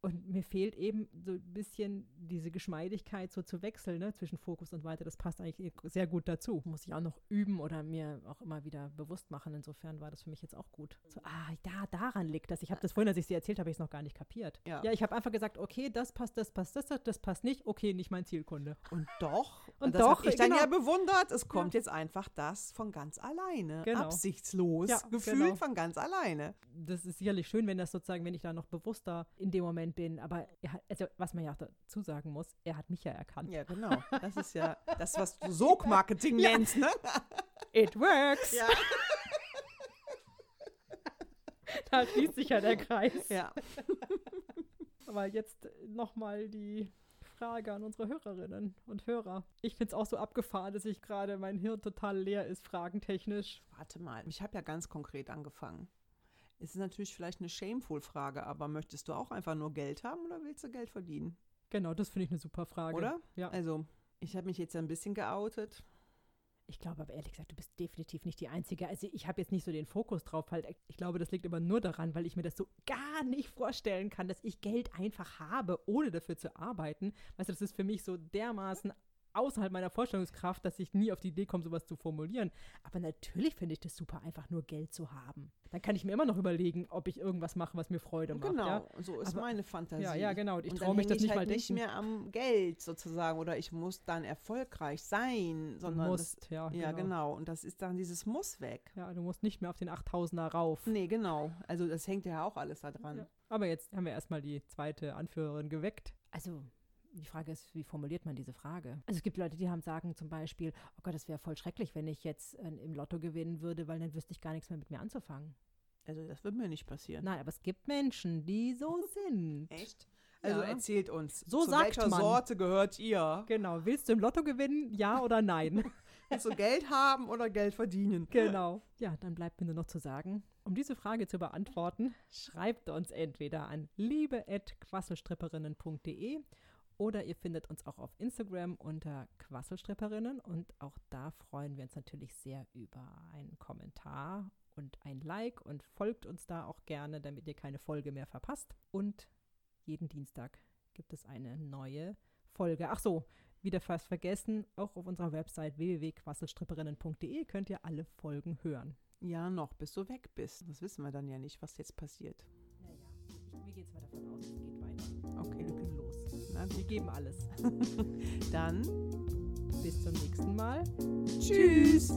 Und mir fehlt eben so ein bisschen diese Geschmeidigkeit so zu wechseln ne, zwischen Fokus und weiter. Das passt eigentlich sehr gut dazu. Muss ich auch noch üben oder mir auch immer wieder bewusst machen. Insofern war das für mich jetzt auch gut. So, ah, da, daran liegt das. Ich habe das vorhin, als ich es dir erzählt habe, ich es noch gar nicht kapiert. Ja. ja ich habe einfach gesagt, okay, das passt, das passt, das, das, das passt nicht. Okay, nicht mein Zielkunde. Und doch, (laughs) Und das doch, ich dann genau. ja bewundert, es kommt jetzt einfach das von ganz alleine. Genau. Absichtslos, Ja, gefühlt genau. von ganz alleine. das ist sicherlich schön, wenn das sozusagen, wenn ich da noch bewusster in dem Moment bin. Aber er hat, also was man ja auch dazu sagen muss, er hat mich ja erkannt. Ja, genau. Das ist ja (laughs) das, was du Sog-Marketing nennst, ne? It works! Ja. (laughs) Da schließt sich ja der Kreis. ja. (laughs) Aber jetzt nochmal die Frage an unsere Hörerinnen und Hörer. Ich finde es auch so abgefahren, dass ich gerade mein Hirn total leer ist, fragentechnisch. Warte mal, ich habe ja ganz konkret angefangen. Es ist natürlich vielleicht eine Shameful-Frage, aber möchtest du auch einfach nur Geld haben oder willst du Geld verdienen? Genau, das finde ich eine super Frage. Oder? Ja. Also, ich habe mich jetzt ein bisschen geoutet. Ich glaube aber ehrlich gesagt, du bist definitiv nicht die Einzige. Also ich habe jetzt nicht so den Fokus drauf. Halt. Ich glaube, das liegt aber nur daran, weil ich mir das so gar nicht vorstellen kann, dass ich Geld einfach habe, ohne dafür zu arbeiten. Weißt du, das ist für mich so dermaßen außerhalb meiner Vorstellungskraft, dass ich nie auf die Idee komme, sowas zu formulieren. Aber natürlich finde ich das super, einfach nur Geld zu haben. Dann kann ich mir immer noch überlegen, ob ich irgendwas mache, was mir Freude macht. Genau, Ja? so ist Aber- meine Fantasie. Ja, ja, genau. Und ich traue dann mich das ich nicht halt mal nicht denken. mehr am Geld sozusagen oder ich muss dann erfolgreich sein, Du sondern musst, ja, das, ja genau. Und das ist dann dieses Muss weg. Ja, du musst nicht mehr auf den 8000er rauf. Nee, genau. Also das hängt ja auch alles da dran. Ja. Aber jetzt haben wir erstmal die zweite Anführerin geweckt. Also, die Frage ist, wie formuliert man diese Frage? Also es gibt Leute, die haben sagen zum Beispiel, oh Gott, das wäre voll schrecklich, wenn ich jetzt äh, im Lotto gewinnen würde, weil dann wüsste ich gar nichts mehr mit mir anzufangen. Also das wird mir nicht passieren. Nein, aber es gibt Menschen, die so (laughs) sind. Echt? Also Ja. erzählt uns, So zu sagt welcher man. Sorte gehört ihr? Genau, willst du im Lotto gewinnen, ja oder nein? (laughs) Willst du Geld haben oder Geld verdienen? (laughs) Genau. Ja, dann bleibt mir nur noch zu sagen, um diese Frage zu beantworten, schreibt uns entweder an liebe.quasselstripperinnen.de oder ihr findet uns auch auf Instagram unter Quasselstripperinnen und auch da freuen wir uns natürlich sehr über einen Kommentar und ein Like und folgt uns da auch gerne, damit ihr keine Folge mehr verpasst. Und jeden Dienstag gibt es eine neue Folge. Ach so, wieder fast vergessen, auch auf unserer Website www.quasselstripperinnen.de könnt ihr alle Folgen hören. Ja, noch, bis du weg bist. Das wissen wir dann ja nicht, was jetzt passiert. Naja, mir geht es weiter davon aus, es geht weiter. Okay, Wir gut. geben alles. (laughs) Dann Bis zum nächsten Mal. tschüss.